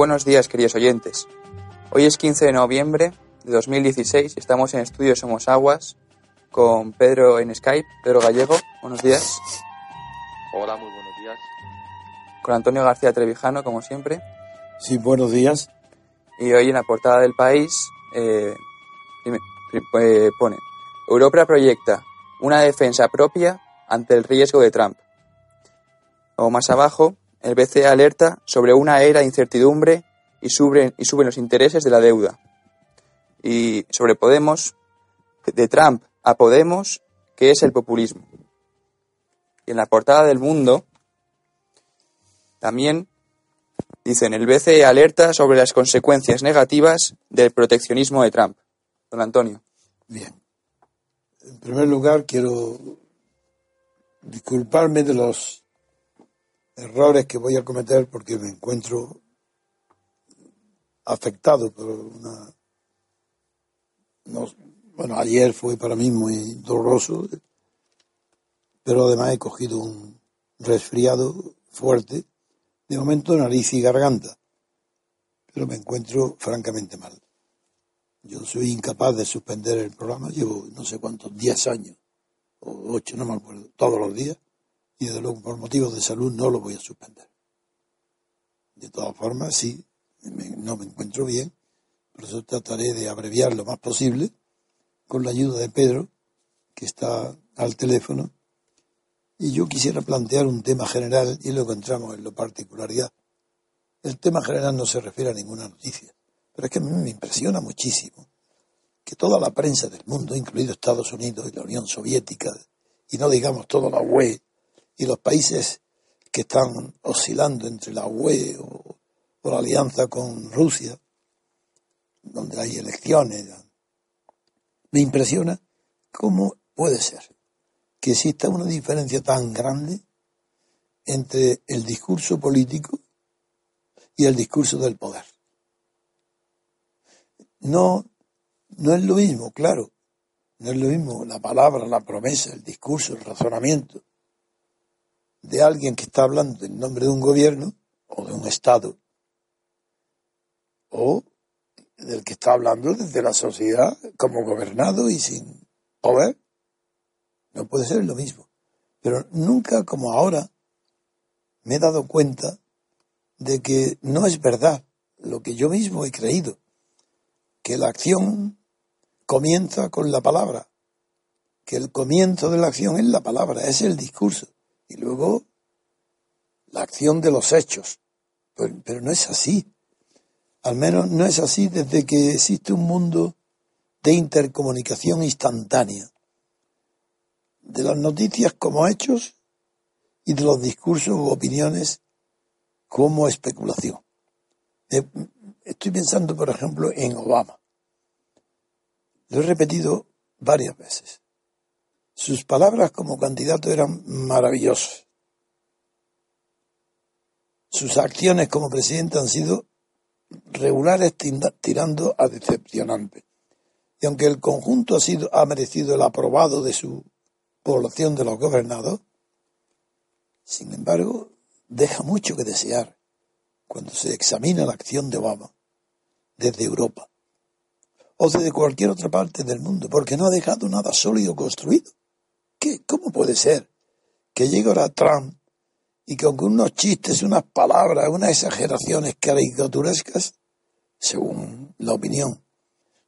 Buenos días, queridos oyentes. Hoy es 15 de noviembre de 2016 y estamos en Estudio Somos Aguas con Pedro en Skype, Pedro Gallego. Buenos días. Hola, muy buenos días. Con Antonio García Trevijano, como siempre. Sí, buenos días. Y hoy en la portada del país eh, eh, pone, Europa proyecta una defensa propia ante el riesgo de Trump. O más abajo, el BCE alerta sobre una era de incertidumbre y suben, y suben los intereses de la deuda. Y sobre Podemos, de Trump a Podemos, ¿qué es el populismo? Y en la portada del mundo también dicen el BCE alerta sobre las consecuencias negativas del proteccionismo de Trump. Don Antonio. Bien. En primer lugar, quiero disculparme de los errores que voy a cometer porque me encuentro afectado por una... bueno, ayer fue para mí muy doloroso, pero además he cogido un resfriado fuerte, de momento nariz y garganta, pero me encuentro francamente mal. Yo soy incapaz de suspender el programa, llevo no sé cuántos, 10 años, o 8, no me acuerdo, todos los días, y desde luego por motivos de salud no lo voy a suspender. De todas formas, sí, no me encuentro bien, por eso trataré de abreviar lo más posible con la ayuda de Pedro, que está al teléfono, y yo quisiera plantear un tema general y lo encontramos en lo particularidad. El tema general no se refiere a ninguna noticia, pero es que a mí me impresiona muchísimo que toda la prensa del mundo, incluido Estados Unidos y la Unión Soviética, y no digamos toda la UE y los países que están oscilando entre la UE o, la alianza con Rusia, donde hay elecciones. Me impresiona cómo puede ser que exista una diferencia tan grande entre el discurso político y el discurso del poder. No, no es lo mismo, claro, no es lo mismo la palabra, la promesa, el discurso, el razonamiento de alguien que está hablando en nombre de un gobierno o de un Estado, o del que está hablando desde la sociedad como gobernado y sin poder. No puede ser lo mismo. Pero nunca como ahora me he dado cuenta de que no es verdad lo que yo mismo he creído, que la acción comienza con la palabra, que el comienzo de la acción es la palabra, es el discurso y luego la acción de los hechos. Pero, no es así. Al menos no es así desde que existe un mundo de intercomunicación instantánea, de las noticias como hechos y de los discursos u opiniones como especulación. Estoy pensando, por ejemplo, en Obama. Lo he repetido varias veces. Sus palabras como candidato eran maravillosas. Sus acciones como presidente han sido regulares tirando a decepcionantes. Y aunque el conjunto ha, sido, ha merecido el aprobado de su población de los gobernados, sin embargo, deja mucho que desear cuando se examina la acción de Obama desde Europa o desde cualquier otra parte del mundo, porque no ha dejado nada sólido construido. ¿Qué, ¿Cómo puede ser que llegue ahora Trump y con unos chistes, unas palabras, unas exageraciones caricaturescas según la opinión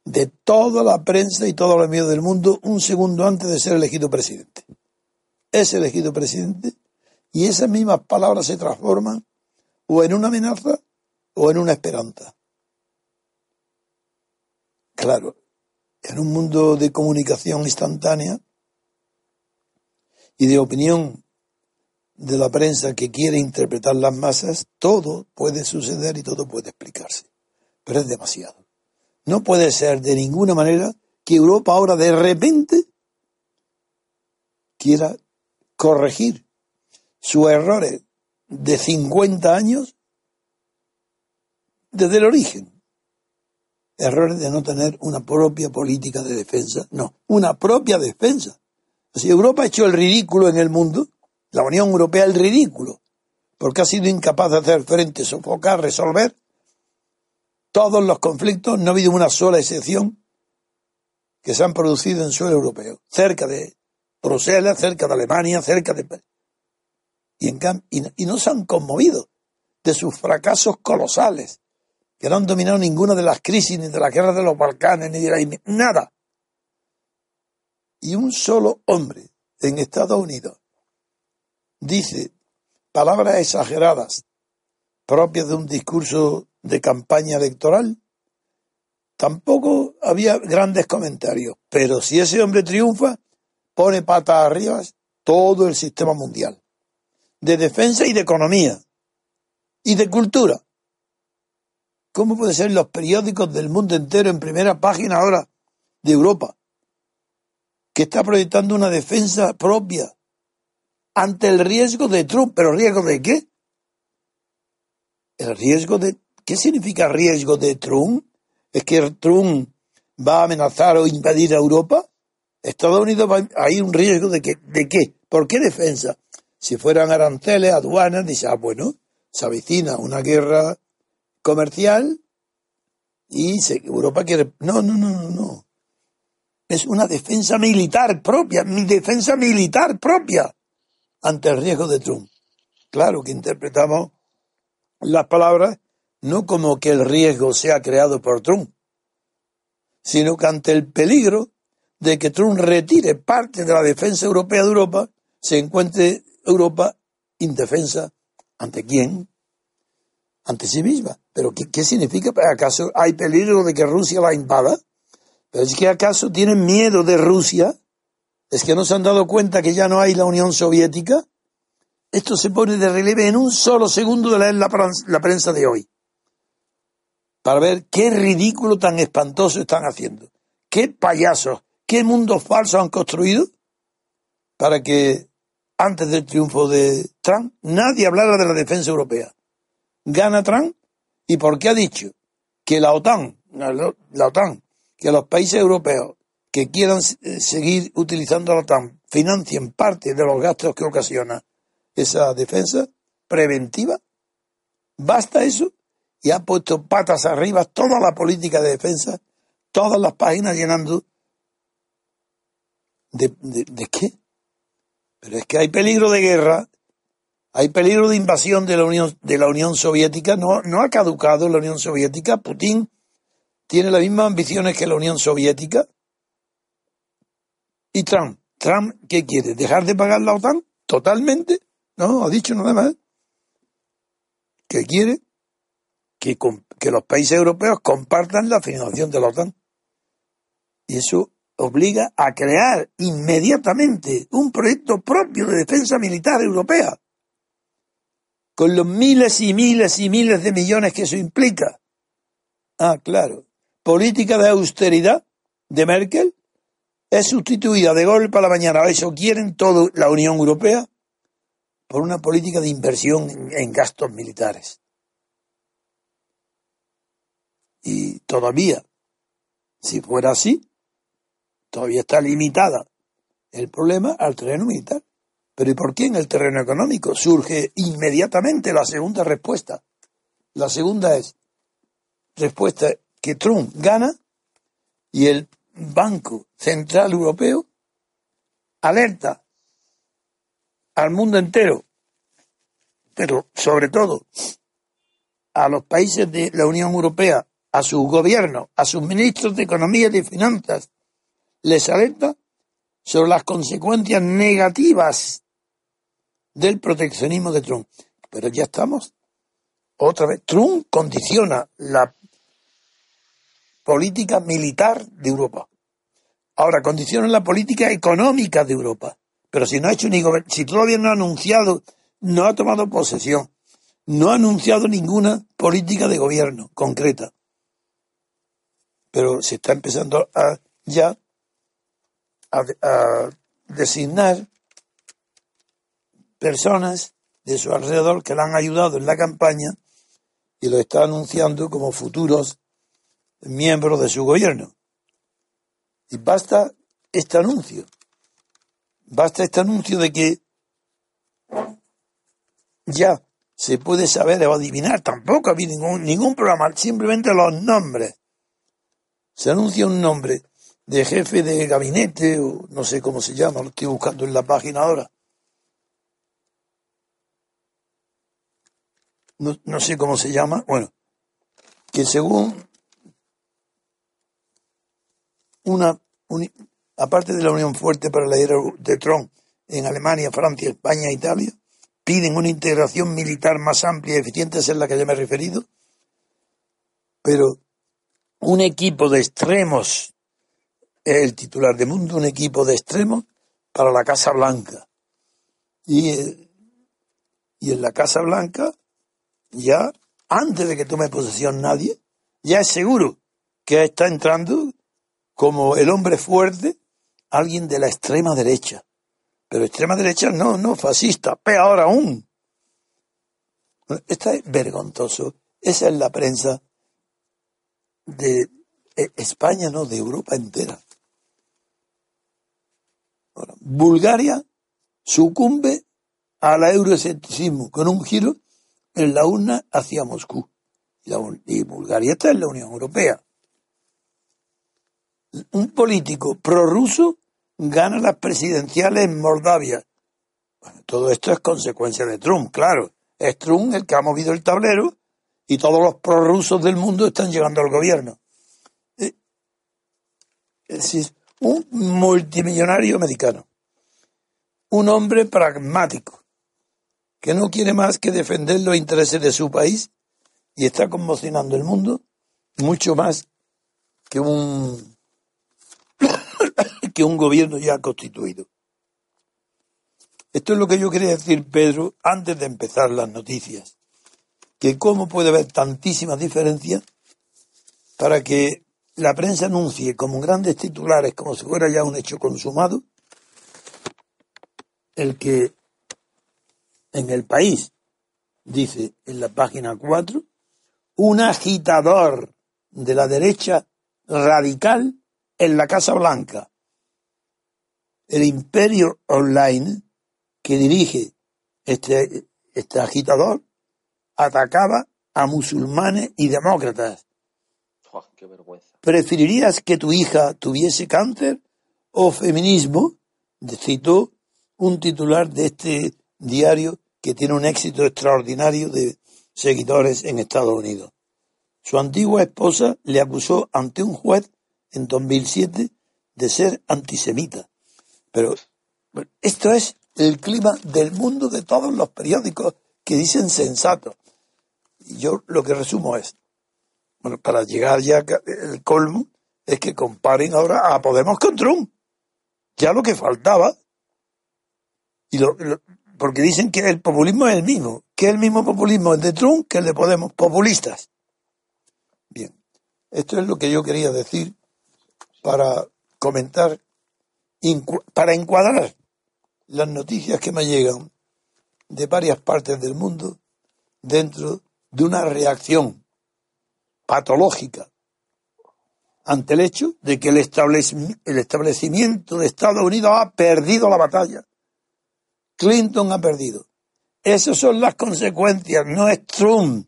de toda la prensa y todos los medios del mundo un segundo antes de ser elegido presidente. Es elegido presidente y esas mismas palabras se transforman o en una amenaza o en una esperanza. Claro, en un mundo de comunicación instantánea y de opinión de la prensa que quiere interpretar las masas, todo puede suceder y todo puede explicarse. Pero es demasiado. No puede ser de ninguna manera que Europa ahora de repente quiera corregir sus errores de 50 años desde el origen. Errores de no tener una propia política de defensa, no, una propia defensa. Si Europa ha hecho el ridículo en el mundo, la Unión Europea el ridículo, porque ha sido incapaz de hacer frente, sofocar, resolver todos los conflictos, no ha habido una sola excepción que se han producido en suelo europeo, cerca de Bruselas, cerca de Alemania, cerca de... Y, y no se han conmovido de sus fracasos colosales, que no han dominado ninguna de las crisis, ni de la guerra de los Balcanes, ni de la... nada. Y un solo hombre en Estados Unidos dice palabras exageradas propias de un discurso de campaña electoral, tampoco había grandes comentarios. Pero si ese hombre triunfa, pone patas arriba todo el sistema mundial, de defensa y de economía, y de cultura. ¿Cómo puede ser los periódicos del mundo entero en primera página ahora de Europa? Que está proyectando una defensa propia ante el riesgo de Trump. ¿Pero riesgo de qué? El riesgo de ¿Qué significa riesgo de Trump? ¿Es que Trump va a amenazar o invadir a Europa? Estados Unidos va, hay un riesgo de que, ¿de qué? ¿Por qué defensa? Si fueran aranceles, aduanas, dice, ah, bueno, se avecina una guerra comercial y Europa quiere. No, no, no, no, no. Es una defensa militar propia, mi defensa militar propia ante el riesgo de Trump. Claro que interpretamos las palabras no como que el riesgo sea creado por Trump, sino que ante el peligro de que Trump retire parte de la defensa europea de Europa, se encuentre Europa indefensa. ¿Ante quién? Ante sí misma. ¿Pero qué, significa? ¿Acaso hay peligro de que Rusia la invada? ¿Pero es que acaso tienen miedo de Rusia? ¿Es que no se han dado cuenta que ya no hay la Unión Soviética? Esto se pone de relieve en un solo segundo de leer la prensa de hoy para ver qué ridículo tan espantoso están haciendo. Qué payasos, qué mundos falsos han construido para que antes del triunfo de Trump nadie hablara de la defensa europea. Gana Trump y por qué ha dicho que la OTAN, la OTAN, que los países europeos que quieran eh, seguir utilizando la OTAN financien parte de los gastos que ocasiona esa defensa preventiva. ¿Basta eso? y ha puesto patas arriba toda la política de defensa, todas las páginas llenando. ¿De, de, qué? Pero es que hay peligro de guerra, hay peligro de invasión de la Unión, de la Unión Soviética, no, no ha caducado la Unión Soviética, Putin tiene las mismas ambiciones que la Unión Soviética. ¿Y Trump? ¿Trump qué quiere? ¿Dejar de pagar la OTAN? ¿Totalmente? No, ha dicho nada más. ¿Qué quiere? que, los países europeos compartan la financiación de la OTAN. Y eso obliga a crear inmediatamente un proyecto propio de defensa militar europea, con los miles y miles y miles de millones que eso implica. Ah, claro. Política de austeridad de Merkel es sustituida de golpe a la mañana. Eso quieren toda la Unión Europea por una política de inversión en gastos militares. Y todavía, si fuera así, todavía está limitada el problema al terreno militar. Pero ¿y por qué en el terreno económico? Surge inmediatamente la segunda respuesta. La segunda es respuesta que Trump gana y el Banco Central Europeo alerta al mundo entero, pero sobre todo a los países de la Unión Europea a sus gobiernos, a sus ministros de Economía y de Finanzas, les alerta sobre las consecuencias negativas del proteccionismo de Trump. Pero ya estamos. Otra vez, Trump condiciona la política militar de Europa. Ahora condiciona la política económica de Europa. Pero si no ha hecho ni si todavía no ha anunciado, no ha tomado posesión, no ha anunciado ninguna política de gobierno concreta. Pero se está empezando a, ya a, designar personas de su alrededor que le han ayudado en la campaña y lo está anunciando como futuros miembros de su gobierno. Y basta este anuncio. Basta este anuncio de que ya se puede saber o adivinar. Tampoco ha habido ningún, ningún programa, simplemente los nombres. Se anuncia un nombre de jefe de gabinete, o no sé cómo se llama, lo estoy buscando en la página ahora. No, no sé cómo se llama, bueno, que según una, aparte de la unión fuerte para la era de Trump en Alemania, Francia, España e Italia, piden una integración militar más amplia y eficiente, es la que ya me he referido, pero un equipo de extremos es el titular de Mundo, un equipo de extremos para la Casa Blanca. Y, eh, y en la Casa Blanca, ya antes de que tome posesión nadie, ya es seguro que está entrando como el hombre fuerte, alguien de la extrema derecha. Pero extrema derecha no, no fascista, peor aún. Esto es vergonzoso. Esa es la prensa de eh, España, no, de Europa entera. Bulgaria sucumbe al euroescepticismo con un giro en la urna hacia Moscú. y Bulgaria está en la Unión Europea un político prorruso gana las presidenciales en Moldavia. Bueno, todo esto es consecuencia de Trump, claro. Es Trump el que ha movido el tablero y todos los prorrusos del mundo están llegando al gobierno. Eh, es decir, un multimillonario americano, un hombre pragmático, que no quiere más que defender los intereses de su país y está conmocionando el mundo mucho más que un que un gobierno ya constituido. Esto es lo que yo quería decir, Pedro, antes de empezar las noticias. Que cómo puede haber tantísimas diferencias para que la prensa anuncie como grandes titulares, como si fuera ya un hecho consumado, el que en el país, dice en la página 4, un agitador de la derecha radical en la Casa Blanca. El imperio online que dirige este, este agitador atacaba a musulmanes y demócratas. qué vergüenza. ¿Preferirías que tu hija tuviese cáncer o feminismo? Citó un titular de este diario que tiene un éxito extraordinario de seguidores en Estados Unidos. Su antigua esposa le acusó ante un juez en 2007 de ser antisemita. Pero esto es el clima del mundo de todos los periódicos que dicen sensato. Y yo lo que resumo es, bueno, para llegar ya el colmo, es que comparen ahora a Podemos con Trump. Ya lo que faltaba. Y porque dicen que el populismo es el mismo, que el mismo populismo es de Trump que el de Podemos, populistas. Bien, esto es lo que yo quería decir para comentar, para encuadrar las noticias que me llegan de varias partes del mundo dentro de una reacción patológica ante el hecho de que el, establecimiento de Estados Unidos ha perdido la batalla. Clinton ha perdido. Esas son las consecuencias, no es Trump.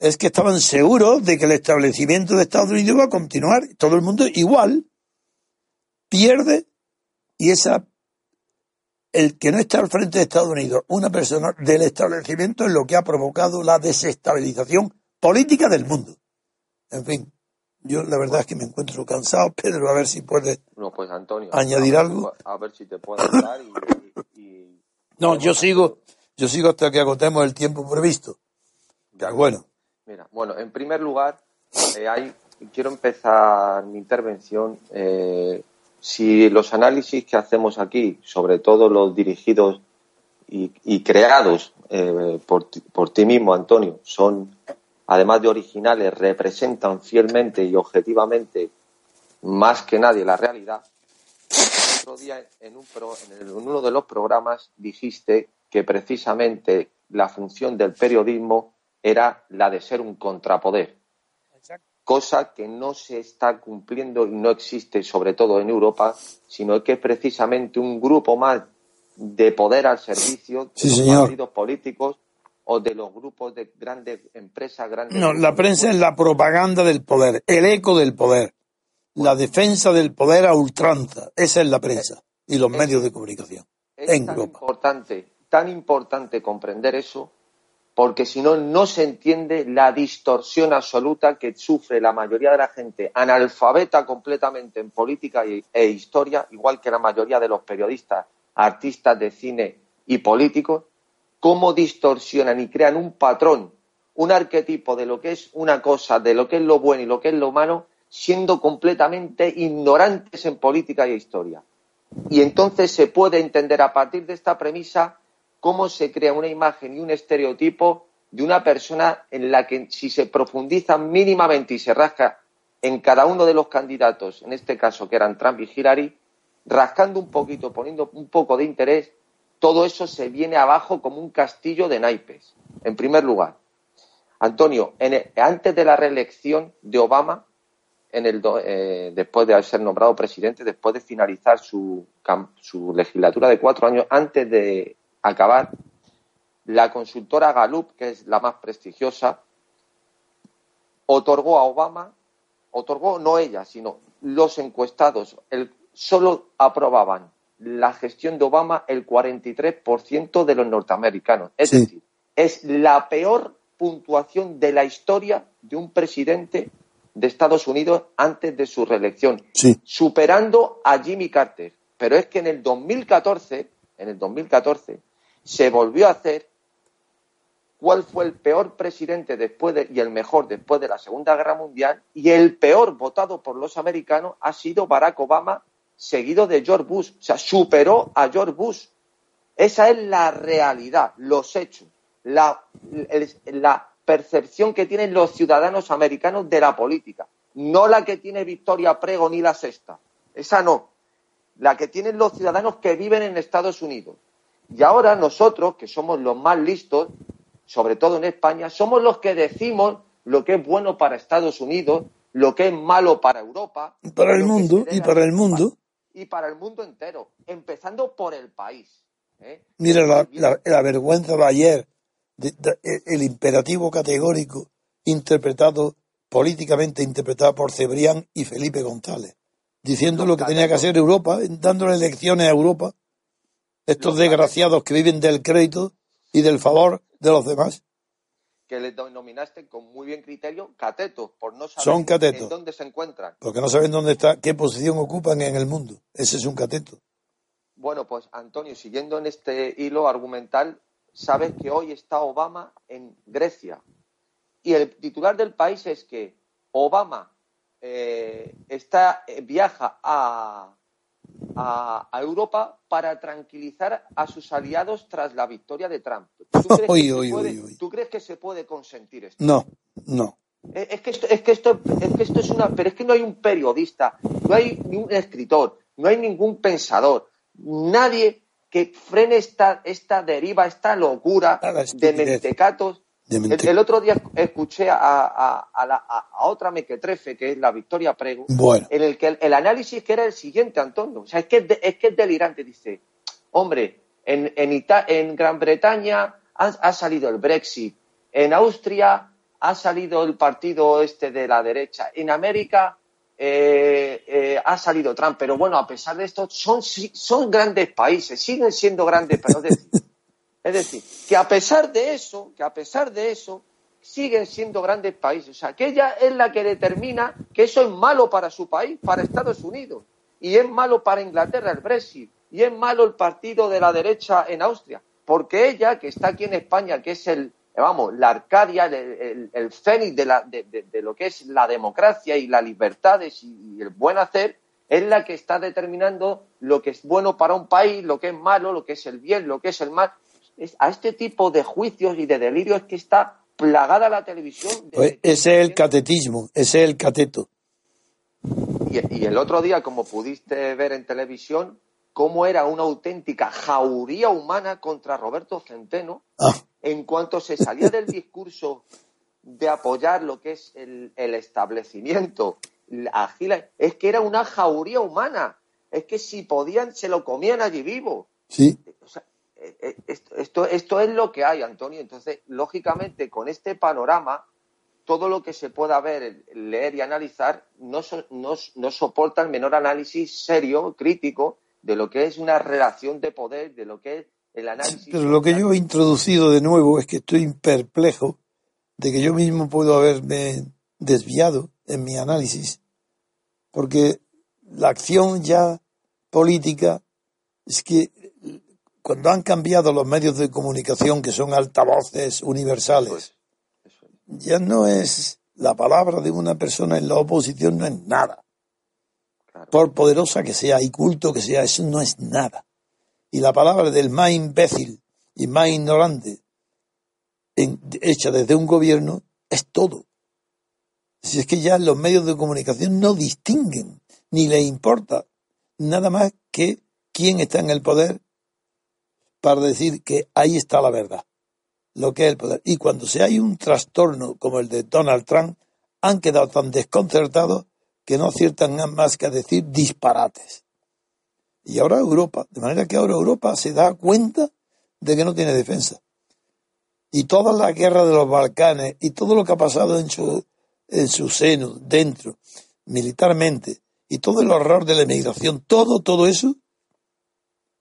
Es que estaban seguros de que el establecimiento de Estados Unidos iba a continuar, todo el mundo igual, pierde y esa el que no está al frente de Estados Unidos, una persona del establecimiento es lo que ha provocado la desestabilización política del mundo. En fin, yo la verdad es que me encuentro cansado, Pedro, a ver si puede No, pues Antonio. añadir a ver si algo. A ver si te puedo ayudar y, y- y- No, yo sigo, yo sigo hasta que agotemos el tiempo previsto. Ya, bueno, Mira, bueno, en primer lugar, eh, hay, quiero empezar mi intervención. eh, si los análisis que hacemos aquí, sobre todo los dirigidos y, creados eh, por, ti- mismo, Antonio, son, además de originales, representan fielmente y objetivamente más que nadie la realidad. El otro día en, un pro- en uno de los programas dijiste que precisamente la función del periodismo era la de ser un contrapoder, cosa que no se está cumpliendo y no existe sobre todo en Europa, sino que es precisamente un grupo más de poder al servicio de Sí, los señor. partidos políticos o de los grupos de grandes empresas, grandes no, la prensa es la propaganda del poder, el eco del poder, la defensa del poder a ultranza. Esa es la prensa y los es- medios de comunicación Es en tan Europa. importante, tan importante comprender eso, porque si no, no se entiende la distorsión absoluta que sufre la mayoría de la gente analfabeta completamente en política e historia, igual que la mayoría de los periodistas, artistas de cine y políticos, cómo distorsionan y crean un patrón, un arquetipo de lo que es una cosa, de lo que es lo bueno y lo que es lo malo, siendo completamente ignorantes en política y historia. Y entonces se puede entender a partir de esta premisa cómo se crea una imagen y un estereotipo de una persona en la que si se profundiza mínimamente y se rasca en cada uno de los candidatos, en este caso que eran Trump y Hillary, rascando un poquito, poniendo un poco de interés, todo eso se viene abajo como un castillo de naipes. En primer lugar, Antonio, en antes de la reelección de Obama, en el eh, después de ser nombrado presidente, después de finalizar su, su legislatura de cuatro años, antes de acabar, la consultora Gallup, que es la más prestigiosa, otorgó a Obama, otorgó no ella, sino los encuestados, el, solo aprobaban la gestión de Obama el 43% de los norteamericanos. Es Sí. decir, es la peor puntuación de la historia de un presidente de Estados Unidos antes de su reelección, Sí, superando a Jimmy Carter. Pero es que en el 2014, en el 2014, se volvió a hacer cuál fue el peor presidente después de, y el mejor después de la Segunda Guerra Mundial y el peor votado por los americanos ha sido Barack Obama seguido de George Bush. O sea, superó a George Bush. Esa es la realidad, los hechos, la, percepción que tienen los ciudadanos americanos de la política, no la que tiene Victoria Prego ni la sexta. Esa no. La que tienen los ciudadanos que viven en Estados Unidos. Y ahora nosotros, que somos los más listos, sobre todo en España, somos los que decimos lo que es bueno para Estados Unidos, lo que es malo para Europa. y para el mundo, y para el mundo. y para el mundo entero, empezando por el país. ¿eh? Mira la, vergüenza de ayer, de- de- el imperativo categórico interpretado, políticamente interpretado por Cebrián y Felipe González, diciendo lo que tenía que hacer Europa, dándole lecciones a Europa, estos desgraciados que viven del crédito y del favor de los demás. que les denominaste con muy bien criterio catetos, por no saber Son catetos. en dónde se encuentran. Porque no saben dónde está, qué posición ocupan en el mundo. Ese es un cateto. Bueno, pues Antonio, siguiendo en este hilo argumental, sabes que hoy está Obama en Grecia. Y el titular del país es que Obama eh, está, eh, viaja a, a, a Europa para tranquilizar a sus aliados tras la victoria de Trump. ¿Tú crees, que, se puede, uy, uy. ¿tú crees que se puede consentir esto? No, no. Eh, Es que, esto, es, que esto, es que esto es una. Pero es que no hay un periodista, no hay ni un escritor, no hay ningún pensador, nadie que frene esta, esta deriva, esta locura de mentecatos. El, otro día escuché a, a- a la- a- otra mequetrefe, que es la Victoria Prego, Bueno, en el que el, el análisis que era el siguiente, Antonio. O sea, es que es, de- es, que es delirante. Dice, hombre, en, en, Ita- en Gran Bretaña ha, ha salido el Brexit, en Austria ha salido el partido este de la derecha, en América eh, eh, ha salido Trump, pero bueno, a pesar de esto, son, son grandes países, siguen siendo grandes, pero es decir, que a pesar de eso, que a pesar de eso, siguen siendo grandes países. O sea, que ella es la que determina que eso es malo para su país, para Estados Unidos, y es malo para Inglaterra el Brexit, y es malo el partido de la derecha en Austria, porque ella, que está aquí en España, que es el, vamos, la Arcadia, el, el, fénix de, la, de, lo que es la democracia y las libertades y el buen hacer, es la que está determinando lo que es bueno para un país, lo que es malo, lo que es el bien, lo que es el mal. Es, a este tipo de juicios y de delirios que está plagada la televisión. Pues ese es el catetismo, ese es el cateto. Y, el otro día, como pudiste ver en televisión, cómo era una auténtica jauría humana contra Roberto Centeno, ah. en cuanto se salía del discurso de apoyar lo que es el, el establecimiento es que era una jauría humana. Es que si podían, se lo comían allí vivo. Sí. Eh, eh, esto, esto, es lo que hay, Antonio. Entonces, lógicamente, con este panorama, todo lo que se pueda ver, leer y analizar no, no, soporta el menor análisis serio, crítico, de lo que es una relación de poder, de lo que es el análisis. Pero lo que yo he introducido de nuevo es que estoy perplejo de que yo mismo puedo haberme desviado en mi análisis, porque la acción ya política es que cuando han cambiado los medios de comunicación, que son altavoces universales, ya no es la palabra de una persona en la oposición, no es nada. Por poderosa que sea y culto que sea, eso no es nada. Y la palabra del más imbécil y más ignorante hecha desde un gobierno es todo. Si es que ya los medios de comunicación no distinguen, ni les importa nada más que quién está en el poder para decir que ahí está la verdad, lo que es el poder. Y cuando se hay un trastorno como el de Donald Trump, han quedado tan desconcertados que no aciertan más que a decir disparates. Y ahora Europa, de manera que ahora Europa se da cuenta de que no tiene defensa. Y toda la guerra de los Balcanes y todo lo que ha pasado en su en su seno, dentro, militarmente, y todo el horror de la emigración, todo, todo eso,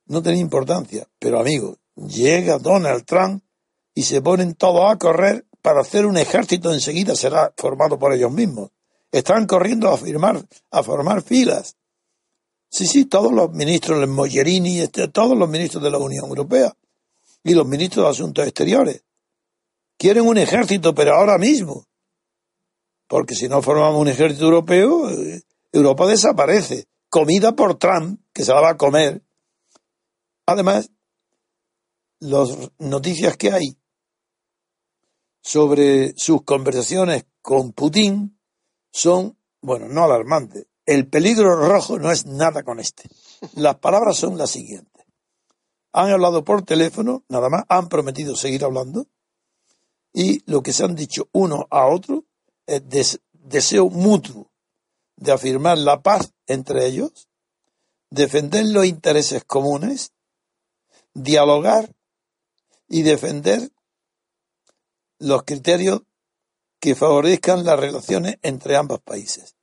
no tenía importancia. Pero amigo, llega Donald Trump y se ponen todos a correr para hacer un ejército enseguida será formado por ellos mismos. Están corriendo a firmar, a formar filas. Sí, sí, todos los ministros, los Mogherini, este, todos los ministros de la Unión Europea y los ministros de Asuntos Exteriores. Quieren un ejército, pero ahora mismo porque si no formamos un ejército europeo, eh, Europa desaparece. Comida por Trump, que se la va a comer. Además, las noticias que hay sobre sus conversaciones con Putin son, bueno, no alarmantes. El peligro rojo no es nada con este. Las palabras son las siguientes. Han hablado por teléfono, nada más, han prometido seguir hablando, y lo que se han dicho uno a otro deseo mutuo de afirmar la paz entre ellos, defender los intereses comunes, dialogar y defender los criterios que favorezcan las relaciones entre ambos países.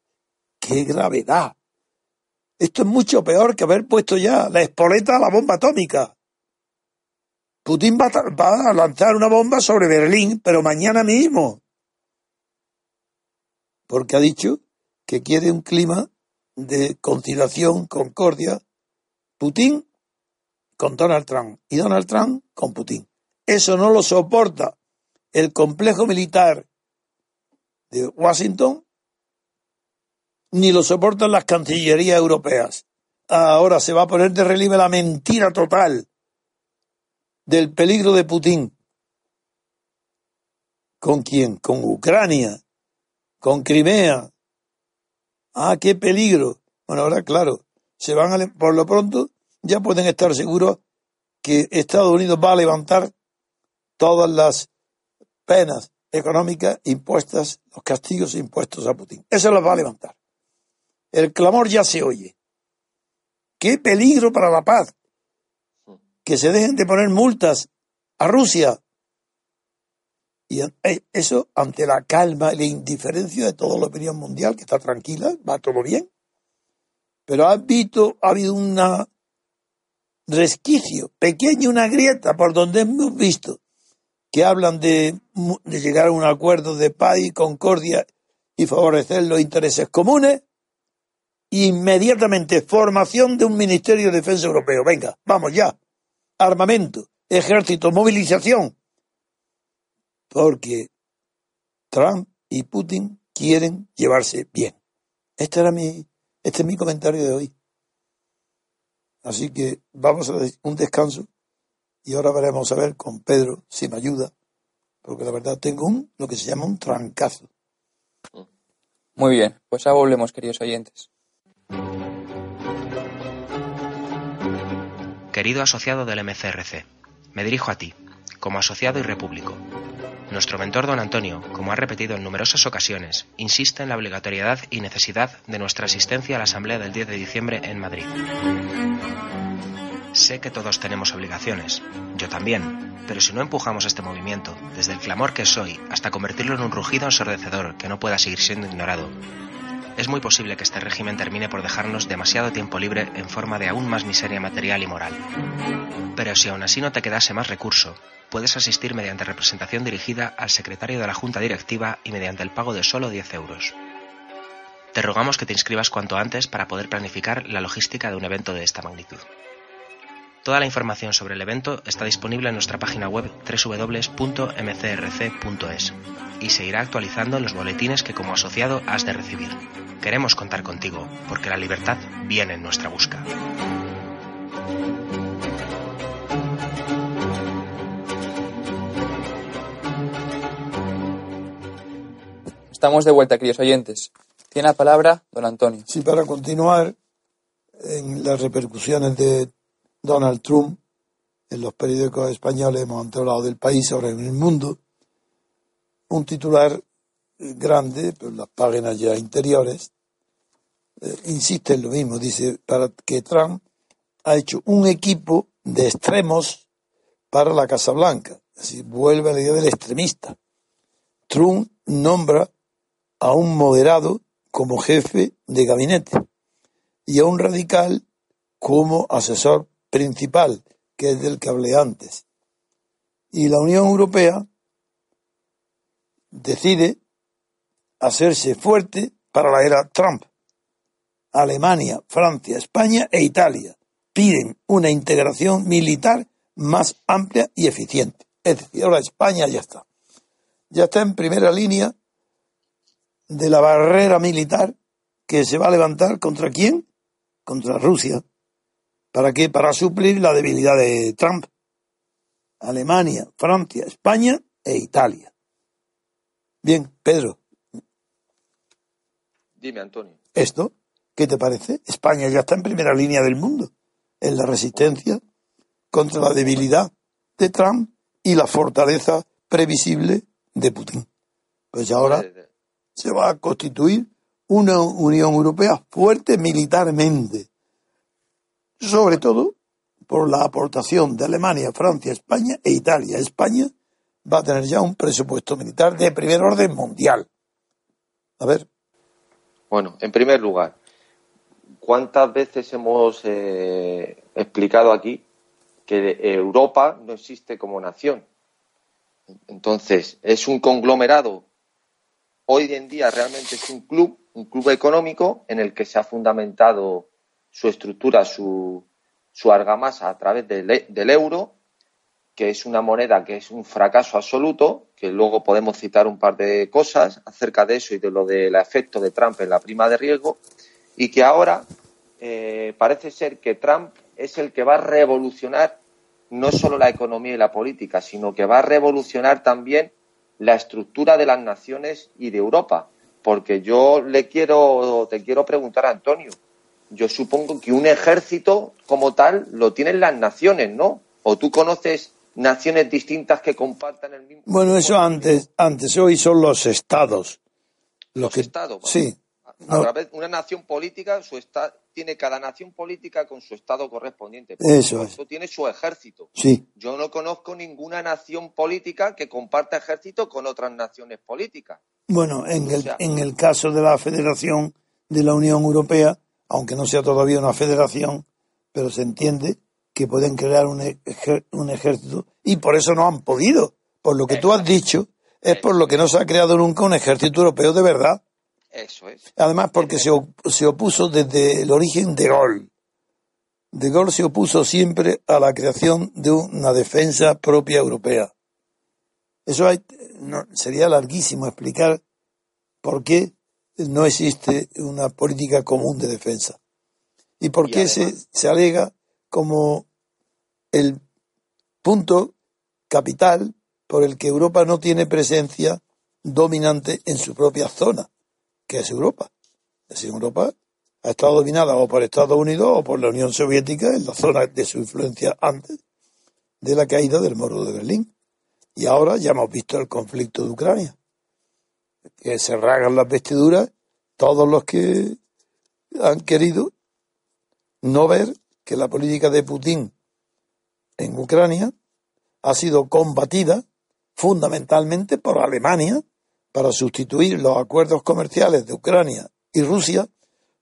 ¡Qué gravedad! Esto es mucho peor que haber puesto ya la espoleta a la bomba atómica. Putin va a lanzar una bomba sobre Berlín, pero mañana mismo porque ha dicho que quiere un clima de conciliación, concordia, Putin con Donald Trump y Donald Trump con Putin. Eso no lo soporta el complejo militar de Washington, ni lo soportan las cancillerías europeas. Ahora se va a poner de relieve la mentira total del peligro de Putin. ¿Con quién? Con Ucrania, con Crimea. Ah, qué peligro. Bueno, ahora claro, se van a, por lo pronto ya pueden estar seguros que Estados Unidos va a levantar todas las penas económicas impuestas, los castigos impuestos a Putin. Eso los va a levantar. El clamor ya se oye. Qué peligro para la paz. Que se dejen de poner multas a Rusia y eh, eso, ante la calma y la indiferencia de toda la opinión mundial, que está tranquila, va todo bien. Pero ha, visto, ha habido un resquicio, pequeño, una grieta por donde hemos visto que hablan de, llegar a un acuerdo de paz y concordia y favorecer los intereses comunes, inmediatamente formación de un Ministerio de Defensa Europeo. Venga, vamos ya. Armamento, ejército, movilización. Porque Trump y Putin quieren llevarse bien. Este era mi, este es mi comentario de hoy. Así que vamos a un descanso y ahora veremos a ver con Pedro si me ayuda, porque la verdad tengo un lo que se llama un trancazo. Muy bien, pues ya volvemos, queridos oyentes. Querido asociado del MCRC, me dirijo a ti, como asociado y repúblico. Nuestro mentor don Antonio, como ha repetido en numerosas ocasiones, insiste en la obligatoriedad y necesidad de nuestra asistencia a la Asamblea del 10 de diciembre en Madrid. Sé que todos tenemos obligaciones, yo también, pero si no empujamos este movimiento, desde el clamor que soy hasta convertirlo en un rugido ensordecedor que no pueda seguir siendo ignorado, es muy posible que este régimen termine por dejarnos demasiado tiempo libre en forma de aún más miseria material y moral. Pero si aún así no te quedase más recurso, puedes asistir mediante representación dirigida al secretario de la Junta Directiva y mediante el pago de solo 10 euros. Te rogamos que te inscribas cuanto antes para poder planificar la logística de un evento de esta magnitud. Toda la información sobre el evento está disponible en nuestra página web www.mcrc.es y se irá actualizando en los boletines que como asociado has de recibir. Queremos contar contigo, porque la libertad viene en nuestra busca. Estamos de vuelta, queridos oyentes. Tiene la palabra don Antonio. Sí, para continuar en las repercusiones de Donald Trump, en los periódicos españoles hemos hablado del país, ahora en el mundo, un titular grande, pero las páginas ya interiores, eh, insiste en lo mismo, dice, para que Trump ha hecho un equipo de extremos para la Casa Blanca, así vuelve a la idea del extremista. Trump nombra a un moderado como jefe de gabinete y a un radical como asesor principal, que es del que hablé antes. Y la Unión Europea decide hacerse fuerte para la era Trump. Alemania, Francia, España e Italia piden una integración militar más amplia y eficiente. Es decir, ahora España ya está. Ya está en primera línea de la barrera militar que se va a levantar contra quién? Contra Rusia. ¿Para qué? Para suplir la debilidad de Trump. Alemania, Francia, España e Italia. Bien, Pedro. Dime, Antonio. ¿Esto qué te parece? España ya está en primera línea del mundo en la resistencia contra la debilidad de Trump y la fortaleza previsible de Putin. Pues ahora se va a constituir una Unión Europea fuerte militarmente sobre todo por la aportación de Alemania, Francia, España e Italia. España va a tener ya un presupuesto militar de primer orden mundial. A ver. Bueno, en primer lugar, ¿cuántas veces hemos eh, explicado aquí que Europa no existe como nación? Entonces, es un conglomerado. Hoy en día realmente es un club, un club económico en el que se ha fundamentado su estructura, su, su argamasa a través del, del, euro, que es una moneda que es un fracaso absoluto, que luego podemos citar un par de cosas acerca de eso y de lo del efecto de Trump en la prima de riesgo, y que ahora eh, parece ser que Trump es el que va a revolucionar no solo la economía y la política, sino que va a revolucionar también la estructura de las naciones y de Europa. Porque yo le quiero, te quiero preguntar, Antonio, yo supongo que un ejército como tal lo tienen las naciones, ¿no? ¿O tú conoces naciones distintas que compartan el mismo? Bueno, eso antes, antes, hoy son los estados. Los, que, estados. Sí. A, una nación política, su está, tiene cada nación política con su estado correspondiente. Eso es. tiene su ejército. Sí. Yo no conozco ninguna nación política que comparta ejército con otras naciones políticas. Bueno, en, el, en el caso de la Federación de la Unión Europea, aunque no sea todavía una federación, pero se entiende que pueden crear un, un ejército y por eso no han podido, por lo que tú has dicho, es por lo que no se ha creado nunca un ejército europeo de verdad. Eso es. Además, porque se, se opuso desde el origen de Gaulle. De Gaulle se opuso siempre a la creación de una defensa propia europea. Eso sería larguísimo explicar por qué no existe una política común de defensa. ¿Y por qué se, se alega como el punto capital por el que Europa no tiene presencia dominante en su propia zona, que es Europa. Es decir, Europa ha estado dominada o por Estados Unidos o por la Unión Soviética en la zona de su influencia antes de la caída del muro de Berlín. Y ahora ya hemos visto el conflicto de Ucrania, que se rasgan las vestiduras todos los que han querido no ver que la política de Putin en Ucrania ha sido combatida fundamentalmente por Alemania para sustituir los acuerdos comerciales de Ucrania y Rusia,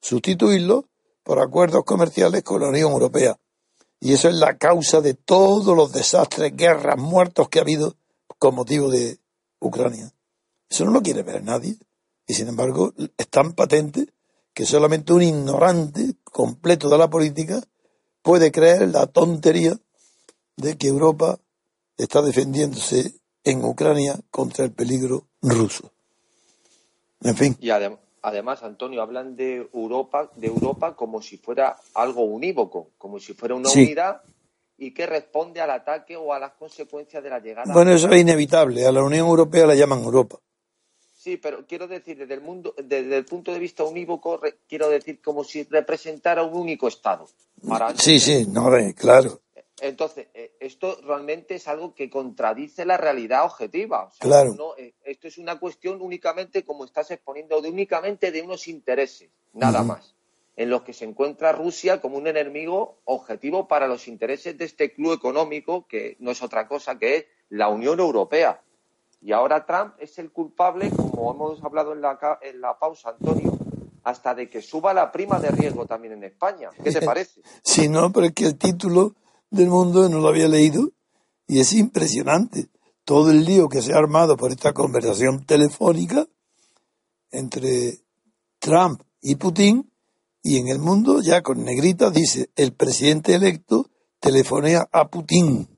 sustituirlos por acuerdos comerciales con la Unión Europea. Y eso es la causa de todos los desastres, guerras, muertos que ha habido con motivo de Ucrania. Eso no lo quiere ver nadie. Y sin embargo, es tan patente que solamente un ignorante completo de la política puede creer la tontería de que Europa está defendiéndose en Ucrania contra el peligro ruso. En fin. Y además, Antonio, hablan de Europa, de Europa como si fuera algo unívoco, como si fuera una unidad y que responde al ataque o a las consecuencias de la llegada. Bueno, eso es inevitable. A la Unión Europea la llaman Europa. Sí, pero quiero decir, desde el, mundo, desde el punto de vista unívoco, quiero decir como si representara un único Estado. sí, sí, no, claro. Entonces, eh, esto realmente es algo que contradice la realidad objetiva. claro. Eh, esto es una cuestión únicamente, como estás exponiendo, de únicamente de unos intereses, nada más, en los que se encuentra Rusia como un enemigo objetivo para los intereses de este club económico, que no es otra cosa que es la Unión Europea. Y ahora Trump es el culpable, como hemos hablado en la, en la pausa, Antonio, hasta de que suba la prima de riesgo también en España. ¿Qué te parece? Sí, no, pero es que el título del mundo no lo había leído y es impresionante todo el lío que se ha armado por esta conversación telefónica entre Trump y Putin y en el mundo ya con negrita dice el presidente electo telefonea a Putin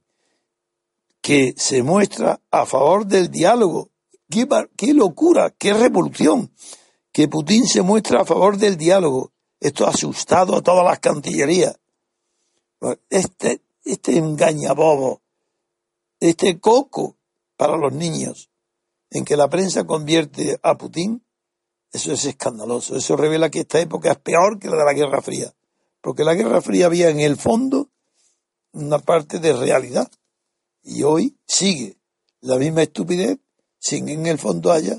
que se muestra a favor del diálogo. ¡Qué, locura! ¡Qué revolución! Que Putin se muestra a favor del diálogo. Esto ha asustado a todas las cancillerías. Este, este engañabobo, este coco para los niños, en que la prensa convierte a Putin, eso es escandaloso. Eso revela que esta época es peor que la de la Guerra Fría. Porque la Guerra Fría había en el fondo una parte de realidad. Y hoy sigue la misma estupidez sin en el fondo haya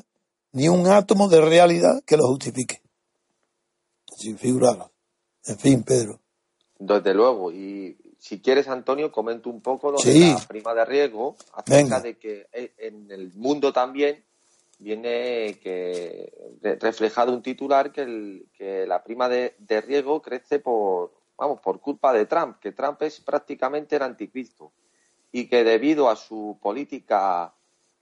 ni un átomo de realidad que lo justifique. Sin figurarlo. En fin, Pedro. Desde luego, y si quieres, Antonio, comento un poco lo de la prima de riesgo, acerca de que eh, en el mundo también viene que reflejado un titular que, que la prima de, riesgo crece por, vamos, por culpa de Trump, que Trump es prácticamente el anticristo y que debido a su política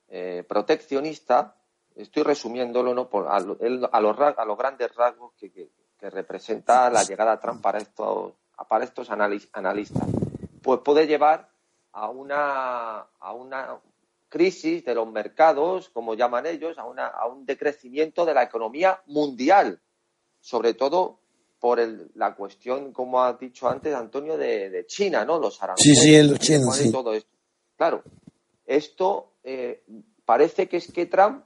eh, proteccionista, estoy resumiéndolo ¿no? por, a, los, a, los, grandes rasgos que, que, representa la llegada a Trump para estos para estos analistas, pues puede llevar a una, a una crisis de los mercados, como llaman ellos, a, una, a un decrecimiento de la economía mundial, sobre todo por el, la cuestión, como ha dicho antes Antonio, de, China, ¿no? Los aranceles. Sí, sí, los chinos, sí. todo esto. Claro, esto eh, parece que es que Trump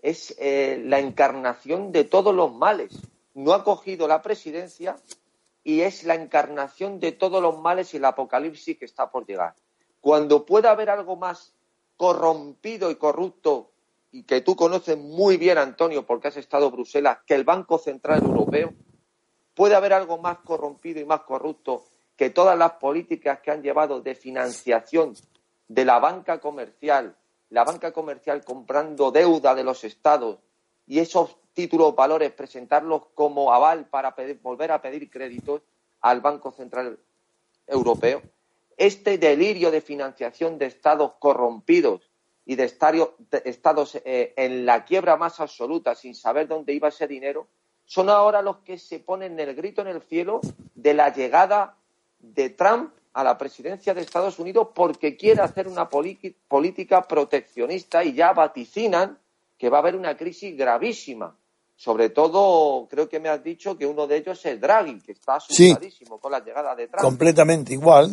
es eh, la encarnación de todos los males. No ha cogido la presidencia y es la encarnación de todos los males y el apocalipsis que está por llegar. Cuando pueda haber algo más corrompido y corrupto, y que tú conoces muy bien, Antonio, porque has estado en Bruselas, que el Banco Central Europeo, puede haber algo más corrompido y más corrupto que todas las políticas que han llevado de financiación de la banca comercial, la banca comercial comprando deuda de los estados y esos títulos valores, presentarlos como aval para volver a pedir créditos al Banco Central Europeo. Este delirio de financiación de estados corrompidos y de, estados eh, en la quiebra más absoluta sin saber dónde iba ese dinero, son ahora los que se ponen el grito en el cielo de la llegada de Trump a la presidencia de Estados Unidos porque quiere hacer una política proteccionista y ya vaticinan que va a haber una crisis gravísima. Sobre todo, creo que me has dicho que uno de ellos es Draghi, que está asustadísimo con la llegada de Trump. Completamente igual.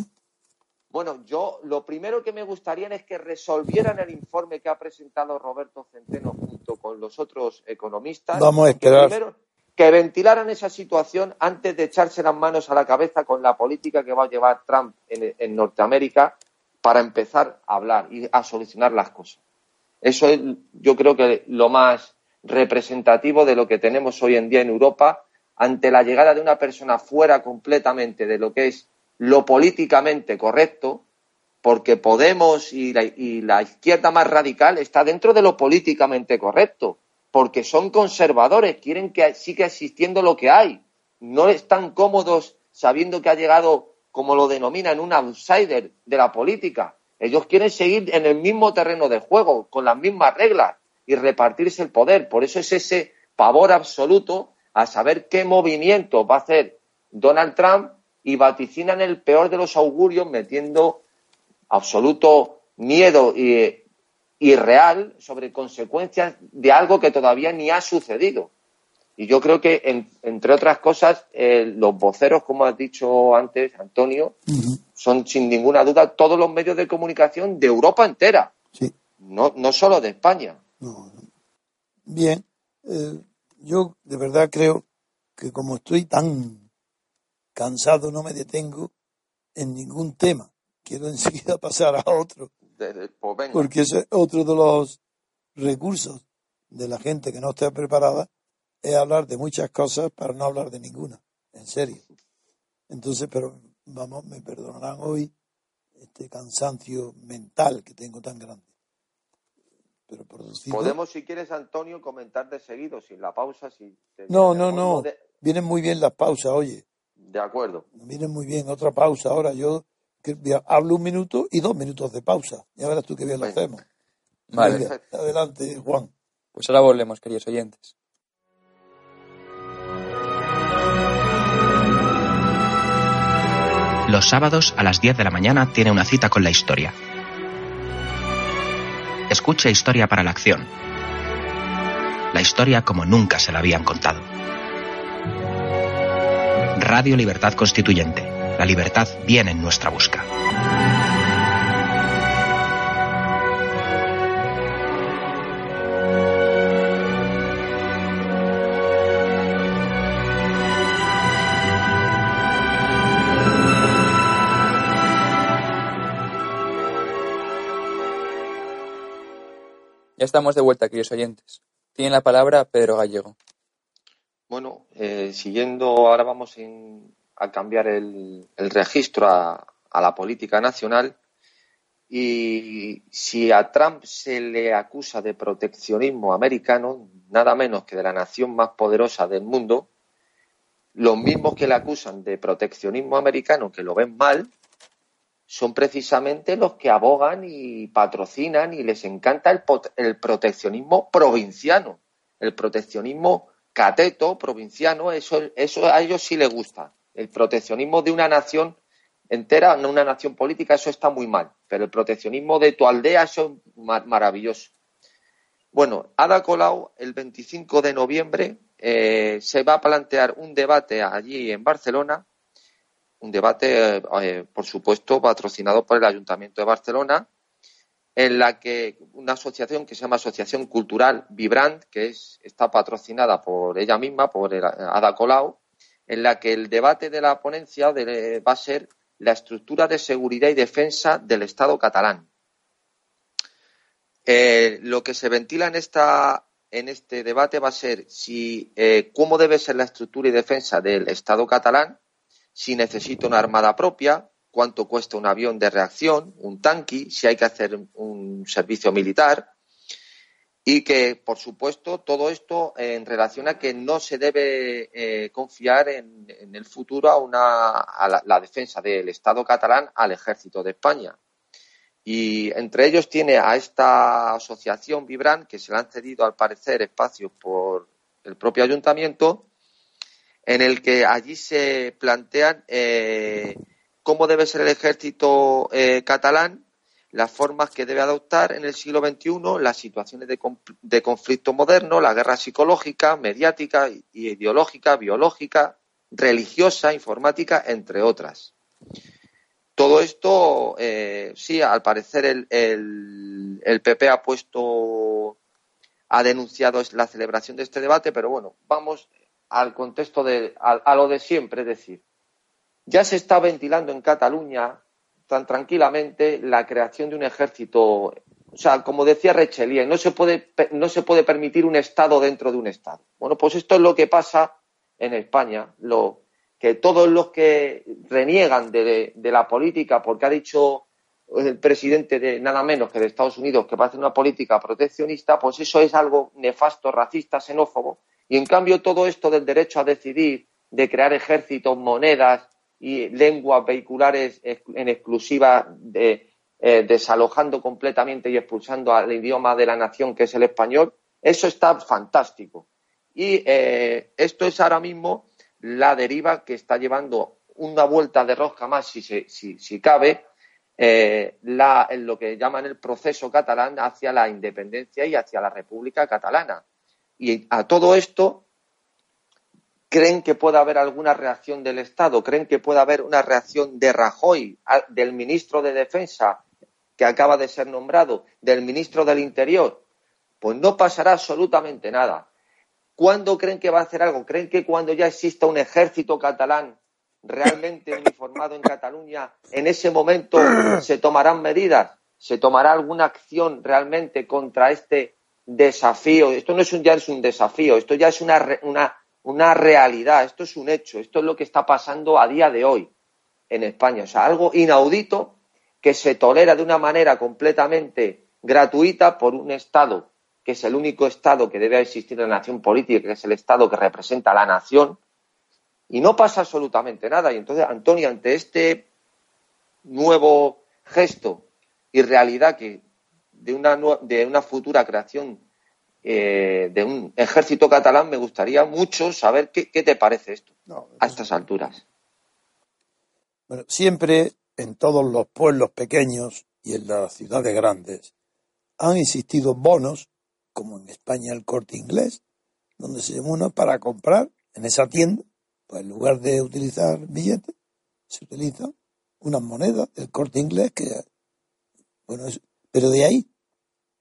Bueno, yo lo primero que me gustaría es que resolvieran el informe que ha presentado Roberto Centeno junto con los otros economistas. Vamos a esperar. Que, ventilaran esa situación antes de echarse las manos a la cabeza con la política que va a llevar Trump en, Norteamérica para empezar a hablar y a solucionar las cosas. Eso es, yo creo que lo más representativo de lo que tenemos hoy en día en Europa ante la llegada de una persona fuera completamente de lo que es lo políticamente correcto, porque Podemos y la, izquierda más radical está dentro de lo políticamente correcto, porque son conservadores, quieren que siga existiendo lo que hay. No están cómodos sabiendo que ha llegado, como lo denominan, un outsider de la política. Ellos quieren seguir en el mismo terreno de juego, con las mismas reglas y repartirse el poder. Por eso es ese pavor absoluto a saber qué movimiento va a hacer Donald Trump y vaticinan el peor de los augurios metiendo absoluto miedo y, irreal sobre consecuencias de algo que todavía ni ha sucedido. Y yo creo que, entre otras cosas, eh, los voceros, como has dicho antes, Antonio, son sin ninguna duda todos los medios de comunicación de Europa entera, no, no solo de España. Bien, eh, yo de verdad creo que como estoy tan cansado no me detengo en ningún tema. Quiero enseguida pasar a otro. Pues porque ese es otro de los recursos de la gente que no está preparada, es hablar de muchas cosas para no hablar de ninguna. En serio. Entonces, pero vamos, me perdonarán hoy este cansancio mental que tengo tan grande. Pero Podemos, si quieres, Antonio, comentar de seguido, sin la pausa. Si no, no, no. Vienen muy bien las pausas, oye. De acuerdo. Miren muy bien, otra pausa. Ahora yo hablo un minuto y dos minutos de pausa. Ya verás tú qué bien lo hacemos. Vale. adelante, Juan. Pues ahora volvemos, queridos oyentes. Los sábados a las 10 de la mañana tiene una cita con la historia. Escucha Historia para la Acción. La historia como nunca se la habían contado. Radio Libertad Constituyente. La libertad viene en nuestra busca. Ya estamos de vuelta, queridos oyentes. Tiene la palabra Pedro Gallego. Bueno, eh, siguiendo, ahora vamos a cambiar el, registro a, la política nacional. Y si a Trump se le acusa de proteccionismo americano, nada menos que de la nación más poderosa del mundo, los mismos que le acusan de proteccionismo americano, que lo ven mal, son precisamente los que abogan y patrocinan y les encanta el, el proteccionismo provinciano, el proteccionismo cateto, provinciano, eso, eso a ellos sí les gusta. El proteccionismo de una nación entera, no una nación política, eso está muy mal. Pero el proteccionismo de tu aldea, eso es maravilloso. Bueno, Ada Colau, el 25 de noviembre, eh, se va a plantear un debate allí en Barcelona, un debate, eh, por supuesto, patrocinado por el Ayuntamiento de Barcelona, en la que una asociación que se llama Asociación Cultural Vibrant, que es, está patrocinada por ella misma, por Ada Colau, en la que el debate de la ponencia va a ser la estructura de seguridad y defensa del Estado catalán. Eh, lo que se ventila en, este debate va a ser si, eh, cómo debe ser la estructura y defensa del Estado catalán, si necesita una armada propia, cuánto cuesta un avión de reacción, un tanque, si hay que hacer un servicio militar y que, por supuesto, todo esto en relación a que no se debe eh, confiar en, el futuro a, una, a la, defensa del Estado catalán al ejército de España. Y entre ellos tiene a esta asociación Vibran, que se le han cedido al parecer espacios por el propio ayuntamiento, en el que allí se plantean eh, cómo debe ser el ejército eh, catalán, las formas que debe adoptar en el siglo XXI, las situaciones de, conflicto moderno, la guerra psicológica, mediática, ideológica, biológica, religiosa, informática, entre otras. Todo esto, eh, sí, al parecer el, el, PP ha puesto, ha denunciado la celebración de este debate, pero bueno, vamos al contexto de, a, lo de siempre, es decir, ya se está ventilando en Cataluña tan tranquilamente la creación de un ejército. O sea, como decía Rechelier, no se puede, no se puede permitir un Estado dentro de un Estado. Bueno, pues esto es lo que pasa en España. Lo, que todos los que reniegan de, de la política, porque ha dicho el presidente de nada menos que de Estados Unidos que va a hacer una política proteccionista, pues eso es algo nefasto, racista, xenófobo, y en cambio todo esto del derecho a decidir, de crear ejércitos, monedas y lenguas vehiculares en exclusiva, eh, desalojando completamente y expulsando al idioma de la nación que es el español, eso está fantástico. Y eh, esto es ahora mismo la deriva que está llevando una vuelta de rosca más, si, si, cabe, eh, la, en lo que llaman el proceso catalán hacia la independencia y hacia la República Catalana. Y a todo esto, ¿creen que puede haber alguna reacción del Estado? ¿Creen que puede haber una reacción de Rajoy, del ministro de Defensa, que acaba de ser nombrado, del ministro del Interior? Pues no pasará absolutamente nada. ¿Cuándo creen que va a hacer algo? ¿Creen que cuando ya exista un ejército catalán realmente uniformado en Cataluña, en ese momento se tomarán medidas? ¿Se tomará alguna acción realmente contra este desafío. Esto no es un, ya es un desafío, esto ya es una, una, una realidad, esto es un hecho, esto es lo que está pasando a día de hoy en España. O sea, algo inaudito que se tolera de una manera completamente gratuita por un Estado que es el único Estado que debe existir en la nación política, que es el Estado que representa a la nación, y no pasa absolutamente nada. Y entonces, Antonio, ante este nuevo gesto y realidad que de una, de una futura creación eh, de un ejército catalán, me gustaría mucho saber qué, te parece esto a estas alturas. Bueno, siempre en todos los pueblos pequeños y en las ciudades grandes han existido bonos, como en España el corte inglés, donde se uno para comprar en esa tienda, pues en lugar de utilizar billetes, se utiliza unas monedas del corte inglés que, bueno, pero de ahí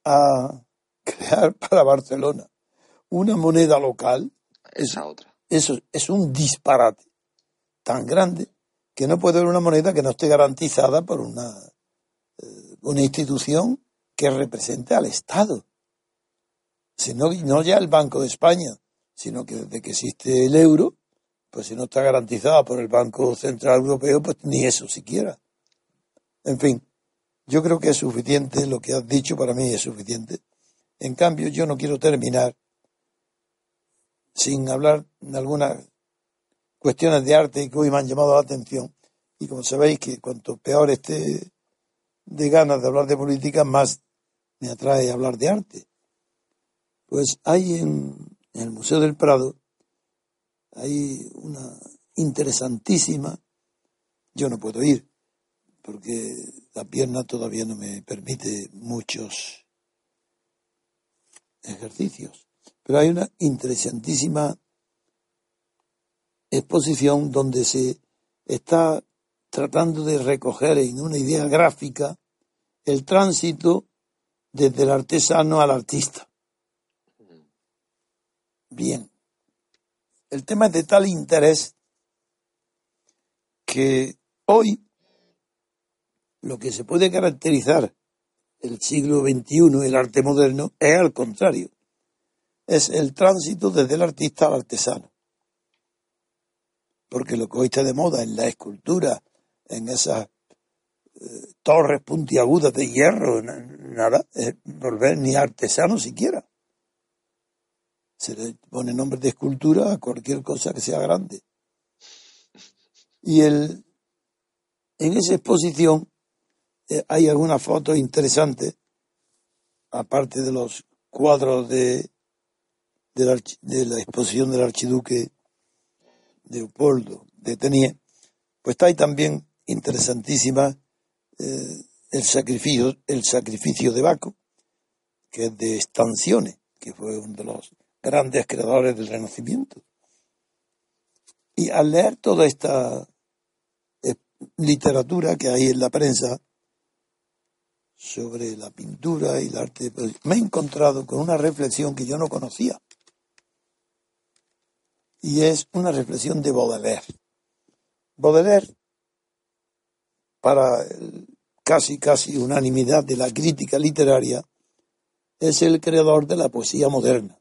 a crear para Barcelona una moneda local, esa otra. Eso es un disparate tan grande que no puede haber una moneda que no esté garantizada por una, eh, una institución que represente al Estado. sino no ya el Banco de España, sino que desde que existe el euro, pues si no está garantizada por el Banco Central Europeo, pues ni eso siquiera. En fin, yo creo que es suficiente, lo que has dicho para mí es suficiente. En cambio, yo no quiero terminar sin hablar de algunas cuestiones de arte que hoy me han llamado la atención. Y como sabéis que cuanto peor esté de ganas de hablar de política, más me atrae hablar de arte. Pues hay en, en el Museo del Prado, hay una interesantísima, yo no puedo ir, porque la pierna todavía no me permite muchos ejercicios. Pero hay una interesantísima exposición donde se está tratando de recoger en una idea gráfica el tránsito desde el artesano al artista. Bien, el tema es de tal interés que hoy lo que se puede caracterizar el siglo XXI, el arte moderno, es al contrario. Es el tránsito desde el artista al artesano. Porque lo que hoy está de moda en la escultura, en esas eh, torres puntiagudas de hierro, nada, es volver ni artesano siquiera. Se le pone nombre de escultura a cualquier cosa que sea grande. Y el, en esa exposición eh, hay algunas fotos interesantes, aparte de los cuadros de, de, la, de la exposición del archiduque Leopoldo de Tenier, pues ahí también interesantísima eh, el sacrificio, el sacrificio de Baco, que es de Stanzione, que fue uno de los grandes creadores del Renacimiento. Y al leer toda esta eh, literatura que hay en la prensa sobre la pintura y el arte, pues, me he encontrado con una reflexión que yo no conocía. Y es una reflexión de Baudelaire. Baudelaire, para casi casi unanimidad de la crítica literaria, es el creador de la poesía moderna.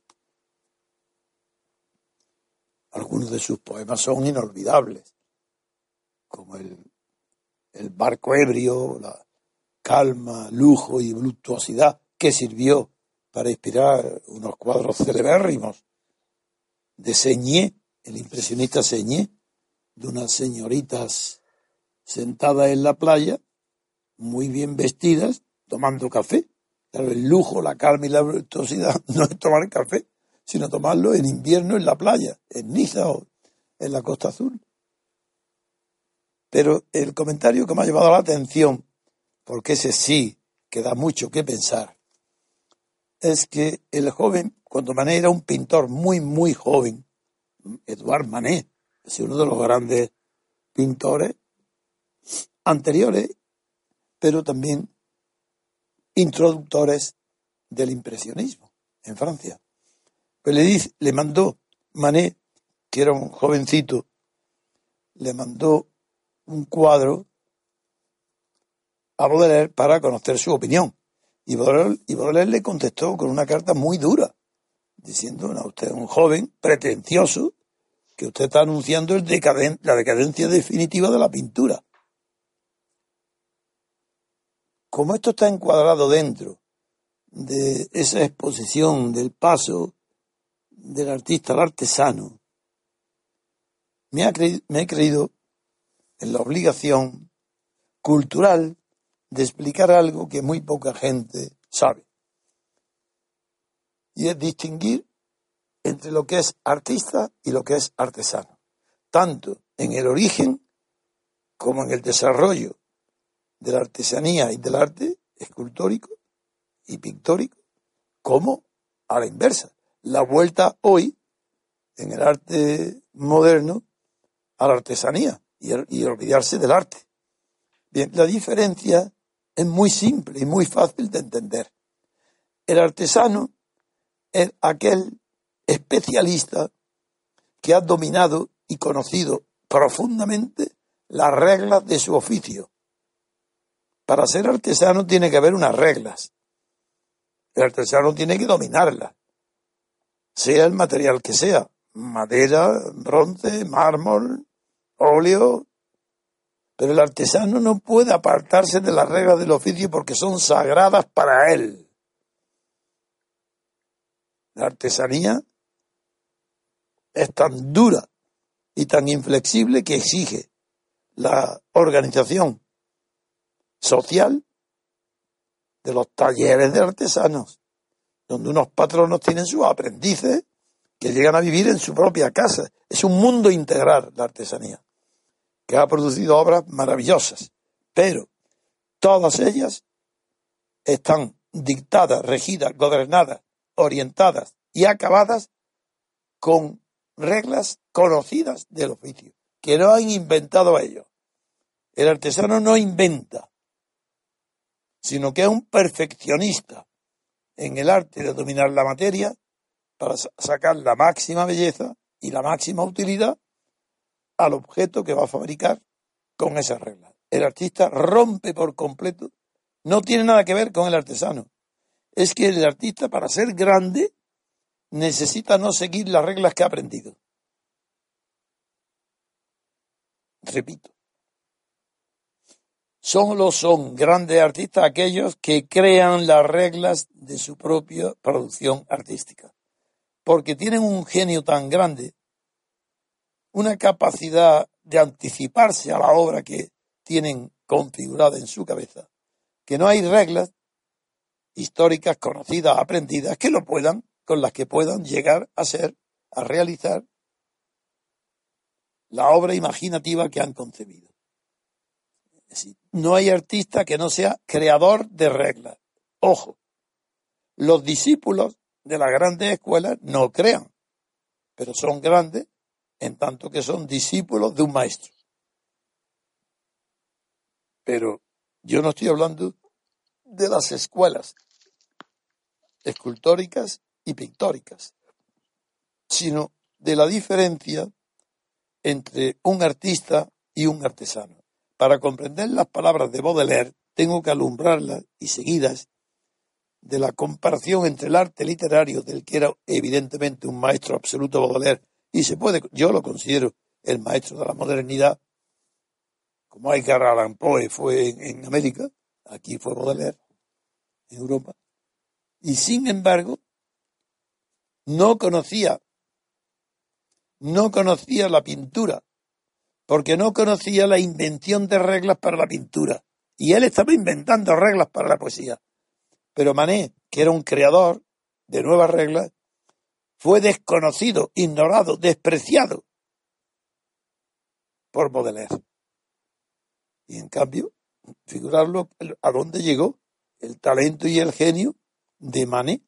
Algunos de sus poemas son inolvidables, como el, el barco ebrio, la calma, lujo y voluptuosidad que sirvió para inspirar unos cuadros celebérrimos de Señé, el impresionista Señé, de unas señoritas sentadas en la playa, muy bien vestidas, tomando café. el lujo, la calma y la voluptuosidad no es tomar café, sino tomarlo en invierno en la playa, en Niza o en la Costa Azul. Pero el comentario que me ha llevado la atención, porque ese sí que da mucho que pensar, es que el joven, cuando Manet era un pintor muy, muy joven, Edouard Manet, es uno de los grandes pintores anteriores, pero también introductores del impresionismo en Francia. Pues le, dice, le mandó Manet, que era un jovencito, le mandó un cuadro a Baudelaire para conocer su opinión. Y Baudelaire, le contestó con una carta muy dura, diciendo, no, usted un joven pretencioso, que usted está anunciando la decadencia definitiva de la pintura. Como esto está encuadrado dentro de esa exposición del paso del artista al artesano, me, he creído en la obligación cultural de explicar algo que muy poca gente sabe. Y es distinguir entre lo que es artista y lo que es artesano, tanto en el origen como en el desarrollo de la artesanía y del arte escultórico y pictórico, como a la inversa la vuelta hoy en el arte moderno a la artesanía y, olvidarse del arte. Bien, la diferencia es muy simple y muy fácil de entender. El artesano es aquel especialista que ha dominado y conocido profundamente las reglas de su oficio. Para ser artesano tiene que haber unas reglas. El artesano tiene que dominarlas sea el material que sea, madera, bronce, mármol, óleo, pero el artesano no puede apartarse de las reglas del oficio porque son sagradas para él. La artesanía es tan dura y tan inflexible que exige la organización social de los talleres de artesanos donde unos patronos tienen sus aprendices que llegan a vivir en su propia casa. Es un mundo integral la artesanía, que ha producido obras maravillosas, pero todas ellas están dictadas, regidas, gobernadas, orientadas y acabadas con reglas conocidas del oficio, que no han inventado ellos. El artesano no inventa, sino que es un perfeccionista en el arte de dominar la materia para sacar la máxima belleza y la máxima utilidad al objeto que va a fabricar con esas reglas. El artista rompe por completo, no tiene nada que ver con el artesano. Es que el artista para ser grande necesita no seguir las reglas que ha aprendido. Repito, Solo son grandes artistas aquellos que crean las reglas de su propia producción artística. Porque tienen un genio tan grande, una capacidad de anticiparse a la obra que tienen configurada en su cabeza, que no hay reglas históricas conocidas, aprendidas, que lo puedan, con las que puedan llegar a ser, a realizar la obra imaginativa que han concebido. no hay artista que no sea creador de reglas. Ojo, los discípulos de las grandes escuelas no crean, pero son grandes en tanto que son discípulos de un maestro. Pero yo no estoy hablando de las escuelas escultóricas y pictóricas, sino de la diferencia entre un artista y un artesano. Para comprender las palabras de Baudelaire, tengo que alumbrarlas y seguidas de la comparación entre el arte literario, del que era evidentemente un maestro absoluto Baudelaire, y se puede, yo lo considero el maestro de la modernidad, como Edgar Allan Poe fue en, América, aquí fue Baudelaire, en Europa, y sin embargo, no conocía, no conocía la pintura, porque no conocía la invención de reglas para la pintura. Y él estaba inventando reglas para la poesía. Pero Manet, que era un creador de nuevas reglas, fue desconocido, ignorado, despreciado por Baudelaire. Y en cambio, figurarlo a dónde llegó el talento y el genio de Manet,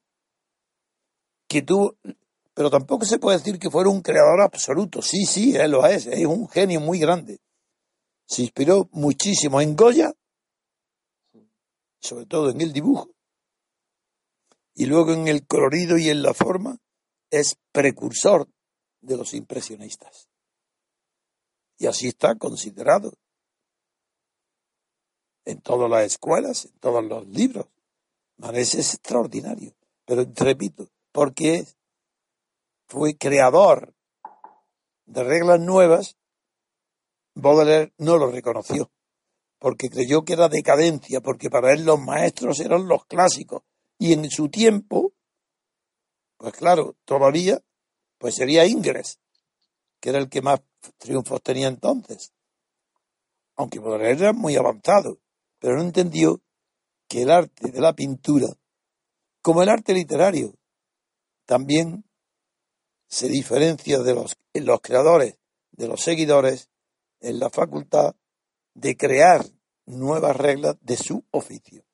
que tuvo, pero tampoco se puede decir que fuera un creador absoluto. Sí, sí, él lo es, es un genio muy grande. Se inspiró muchísimo en Goya, sobre todo en el dibujo, y luego en el colorido y en la forma, es precursor de los impresionistas. Y así está considerado en todas las escuelas, en todos los libros. Es extraordinario, pero repito, porque fue creador de reglas nuevas, Baudelaire no lo reconoció, porque creyó que era decadencia, porque para él los maestros eran los clásicos, y en su tiempo, pues claro, todavía, pues sería Ingres, que era el que más triunfos tenía entonces, aunque Baudelaire era muy avanzado pero no entendió que el arte de la pintura, como el arte literario, también se diferencia de los, los creadores, de los seguidores, en la facultad de crear nuevas reglas de su oficio.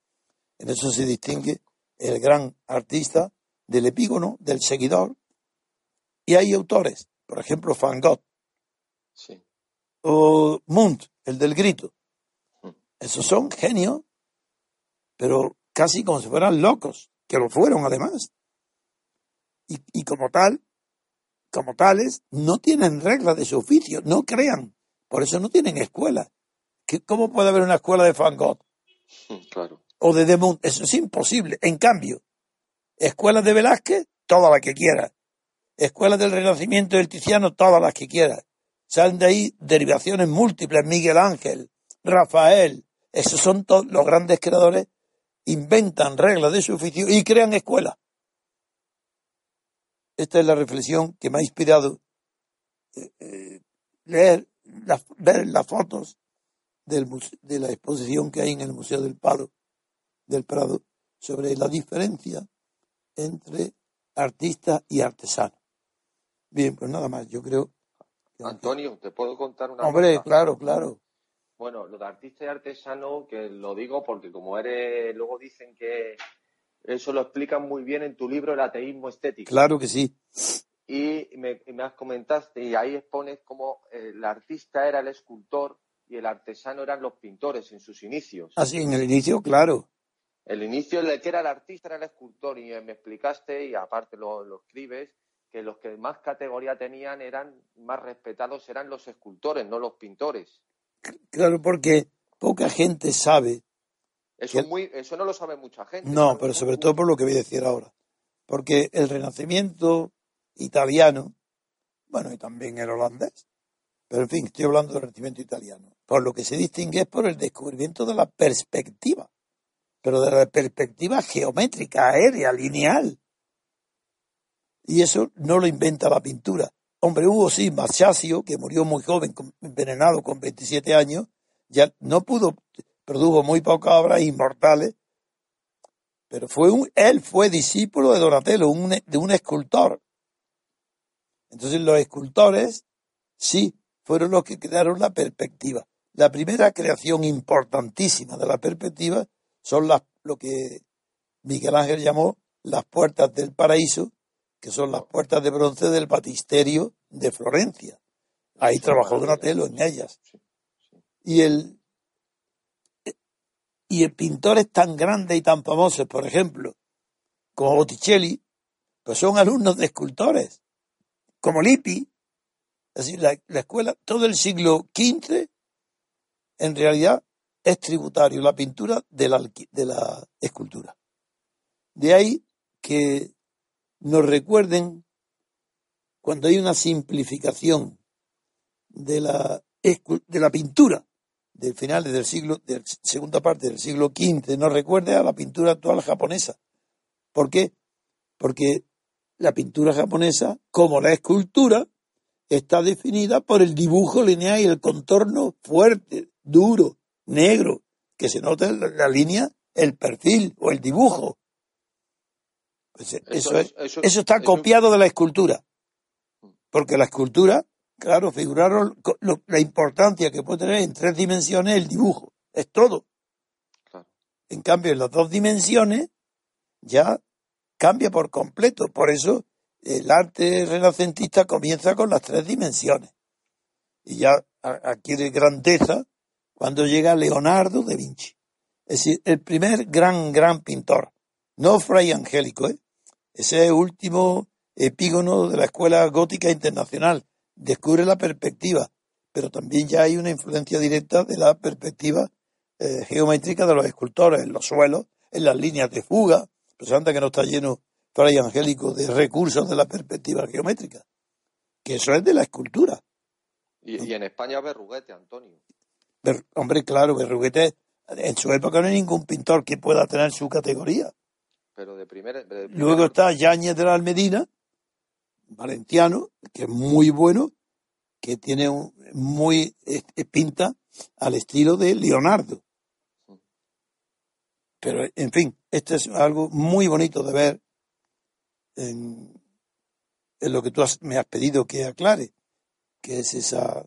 En eso se distingue el gran artista del epígono, del seguidor, y hay autores, por ejemplo, Van Gogh, o Munt, el del grito, esos son genios, pero casi como si fueran locos, que lo fueron además. Y, como tal, como tales, no tienen reglas de su oficio, no crean. Por eso no tienen escuela. ¿Cómo puede haber una escuela de Van Gogh? Claro. O de Demont? Eso es imposible. En cambio, escuelas de Velázquez, todas las que quiera. Escuelas del Renacimiento del Tiziano, todas las que quiera. Salen de ahí derivaciones múltiples. Miguel Ángel, Rafael, esos son todos los grandes creadores, inventan reglas de su oficio y crean escuelas. Esta es la reflexión que me ha inspirado eh, eh, leer, ver las fotos de la exposición que hay en el Museo del del Prado sobre la diferencia entre artista y artesano. Bien, pues nada más, yo creo. Antonio, ¿te puedo contar una Hombre, claro, claro. Bueno, lo de artista y artesano, que lo digo porque como eres, luego dicen que eso lo explican muy bien en tu libro El ateísmo estético. Claro que sí. Y me, has comentado, y ahí expones cómo el artista era el escultor y el artesano eran los pintores en sus inicios. Así, ah, en el inicio, claro. El inicio, el que era el artista era el escultor, y me explicaste, y aparte lo, lo escribes, que los que más categoría tenían eran más respetados eran los escultores, no los pintores. Claro, porque poca gente sabe. Eso, eso no lo sabe mucha gente. No, pero sobre todo por lo que voy a decir ahora. Porque el renacimiento italiano, bueno, y también el holandés, pero en fin, estoy hablando del renacimiento italiano, por lo que se distingue es por el descubrimiento de la perspectiva, pero de la perspectiva geométrica, aérea, lineal. Y eso no lo inventa la pintura, Hombre, hubo sí, Masaccio, que murió muy joven, envenenado con 27 años, ya no pudo, produjo muy pocas obras inmortales, pero fue un, él fue discípulo de Donatello, de un escultor. Entonces los escultores sí fueron los que crearon la perspectiva. La primera creación importantísima de la perspectiva son las, lo que Miguel Ángel llamó las puertas del paraíso, que son las puertas de bronce del batisterio de Florencia. Ahí trabajó Donatello en ellas. Y el, y el pintores tan grandes y tan famosos, por ejemplo, como Botticelli, pues son alumnos de escultores, como Lippi. Es decir, la, la escuela, todo el siglo XV, en realidad, es tributario, la pintura de la, de la escultura. De ahí que nos recuerden cuando hay una simplificación de la, de la pintura del final del siglo, de segunda parte del siglo XV, nos recuerde a la pintura actual japonesa. ¿Por qué? Porque la pintura japonesa, como la escultura, está definida por el dibujo lineal y el contorno fuerte, duro, negro, que se nota en la línea, el perfil o el dibujo. Pues eso, eso, está copiado de la escultura. Porque la escultura, claro, figuraron la importancia que puede tener en tres dimensiones el dibujo. Es todo. En cambio, en las dos dimensiones ya cambia por completo. Por eso el arte renacentista comienza con las tres dimensiones. Y ya adquiere grandeza cuando llega Leonardo da Vinci. Es decir, el primer gran, gran pintor. No Fray Angélico, ¿eh? ese último epígono de la Escuela Gótica Internacional. Descubre la perspectiva, pero también ya hay una influencia directa de la perspectiva eh, geométrica de los escultores en los suelos, en las líneas de fuga, antes que no está lleno Fray Angélico de recursos de la perspectiva geométrica, que eso es de la escultura. Y, en España Berruguete, Antonio. Hombre, claro, Berruguete, en su época no hay ningún pintor que pueda tener su categoría. Pero de primera, Luego está Yáñez de la Almedina, valenciano, que es muy bueno, que tiene un, muy pinta al estilo de Leonardo. Pero, en fin, esto es algo muy bonito de ver en, en lo que tú me has pedido que aclare, que es esa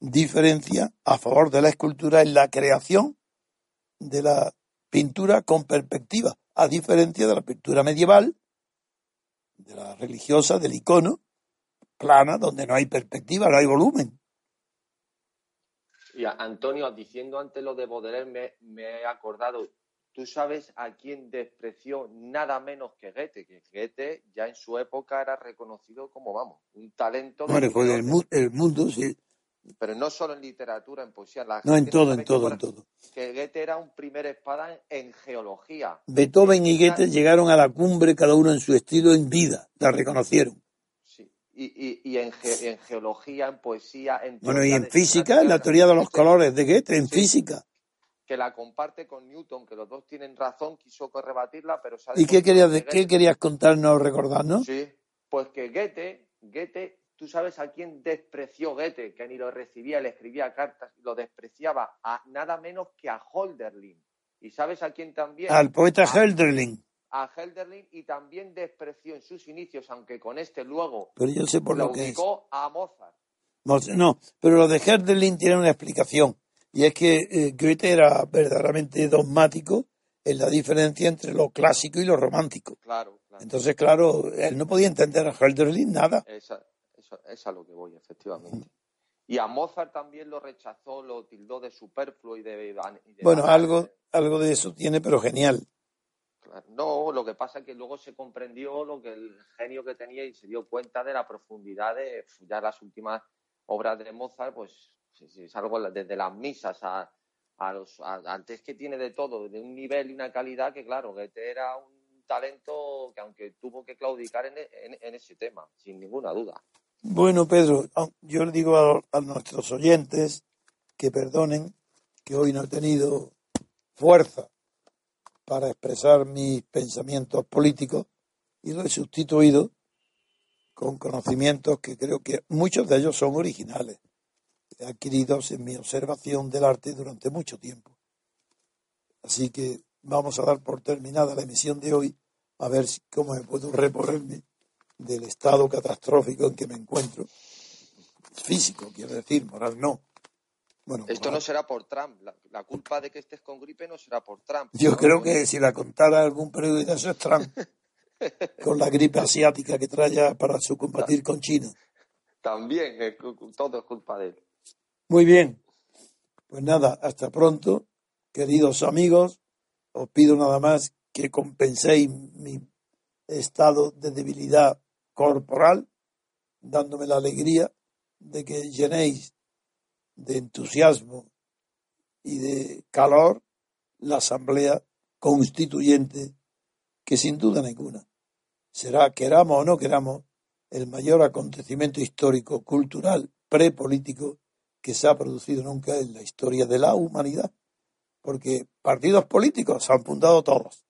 diferencia a favor de la escultura en la creación de la pintura con perspectiva a diferencia de la pintura medieval, de la religiosa, del icono, plana, donde no hay perspectiva, no hay volumen. Y Antonio, diciendo antes lo de Baudelaire, me, he acordado, tú sabes a quién despreció nada menos que Goethe, que Goethe ya en su época era reconocido como, vamos, un talento... Bueno, el, el mundo, sí, pero no solo en literatura, en poesía. no, en todo, en todo, en todo. Que Goethe era un primer espada en, geología. Beethoven y Goethe llegaron a la cumbre, cada uno en su estilo, en vida, la reconocieron. Sí, y, y, en, en, geología, en poesía, en... Bueno, y en física, en la teoría de los colores de Goethe, en física. Que la comparte con Newton, que los dos tienen razón, quiso rebatirla, pero... ¿Y qué querías, qué querías contarnos, recordarnos? Sí, pues que Goethe, Goethe Tú sabes a quién despreció Goethe, que ni lo recibía, le escribía cartas, lo despreciaba a nada menos que a Holderlin. ¿Y sabes a quién también? Al poeta Hölderlin. A Hölderlin y también despreció en sus inicios, aunque con este luego pero yo sé por lo, que a Mozart. No, pero lo de Hölderlin tiene una explicación. Y es que eh, Goethe era verdaderamente dogmático en la diferencia entre lo clásico y lo romántico. Claro, Entonces, claro, él no podía entender a Hölderlin nada es a lo que voy, efectivamente. Y a Mozart también lo rechazó, lo tildó de superfluo y de... bueno, algo, algo de eso tiene, pero genial. No, lo que pasa es que luego se comprendió lo que el genio que tenía y se dio cuenta de la profundidad de ya las últimas obras de Mozart, pues es algo desde las misas a, a los antes que tiene de todo, de un nivel y una calidad que claro, Goethe era un talento que aunque tuvo que claudicar en ese tema, sin ninguna duda. Bueno, Pedro, ah, yo le digo a, nuestros oyentes que perdonen que hoy no he tenido fuerza para expresar mis pensamientos políticos y lo he sustituido con conocimientos que creo que muchos de ellos son originales, adquiridos en mi observación del arte durante mucho tiempo. Así que vamos a dar por terminada la emisión de hoy, a ver cómo me puedo reponerme del estado catastrófico en que me encuentro. Físico, quiero decir, moral no. Bueno, Esto no será por Trump. La, culpa de que estés con gripe no será por Trump. Yo creo que si la contara algún periodista, eso es Trump. con la gripe asiática que trae para su combatir con China. También, todo es culpa de él. Muy bien. Pues nada, hasta pronto, queridos amigos. Os pido nada más que compenséis mi estado de debilidad corporal, dándome la alegría de que llenéis de entusiasmo y de calor la asamblea constituyente que sin duda ninguna será, queramos o no queramos, el mayor acontecimiento histórico, cultural, prepolítico que se ha producido nunca en la historia de la humanidad. Porque partidos políticos se han fundado todos.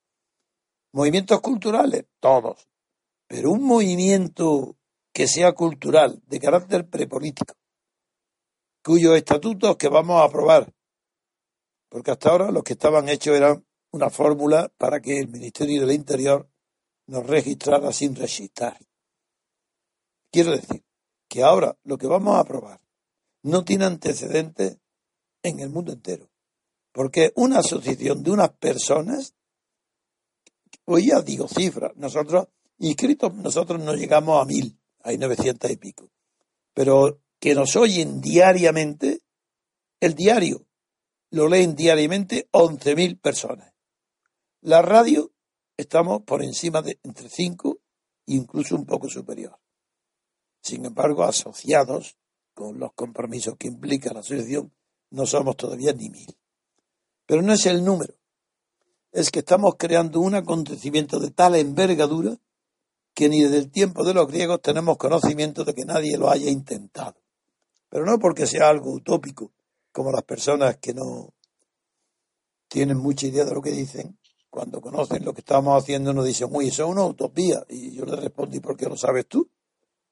Movimientos culturales, todos. Pero un movimiento que sea cultural, de carácter prepolítico, cuyos estatutos que vamos a aprobar, porque hasta ahora los que estaban hechos eran una fórmula para que el Ministerio del Interior nos registrara sin registrar. Quiero decir que ahora lo que vamos a aprobar no tiene antecedentes en el mundo entero, porque una asociación de unas personas, hoy ya digo cifras, nosotros inscritos, nosotros no llegamos a mil, hay novecientos y pico, pero que nos oyen diariamente, el diario lo leen diariamente 11.000 personas. La radio estamos por encima de entre 5 e incluso un poco superior. Sin embargo, asociados con los compromisos que implica la asociación, no somos todavía ni mil. Pero no es el número, es que estamos creando un acontecimiento de tal envergadura que ni desde el tiempo de los griegos tenemos conocimiento de que nadie lo haya intentado pero no porque sea algo utópico, como las personas que no tienen mucha idea de lo que dicen, cuando conocen lo que estamos haciendo nos dicen, uy, eso es una utopía. Y yo le respondí, ¿por qué lo sabes tú?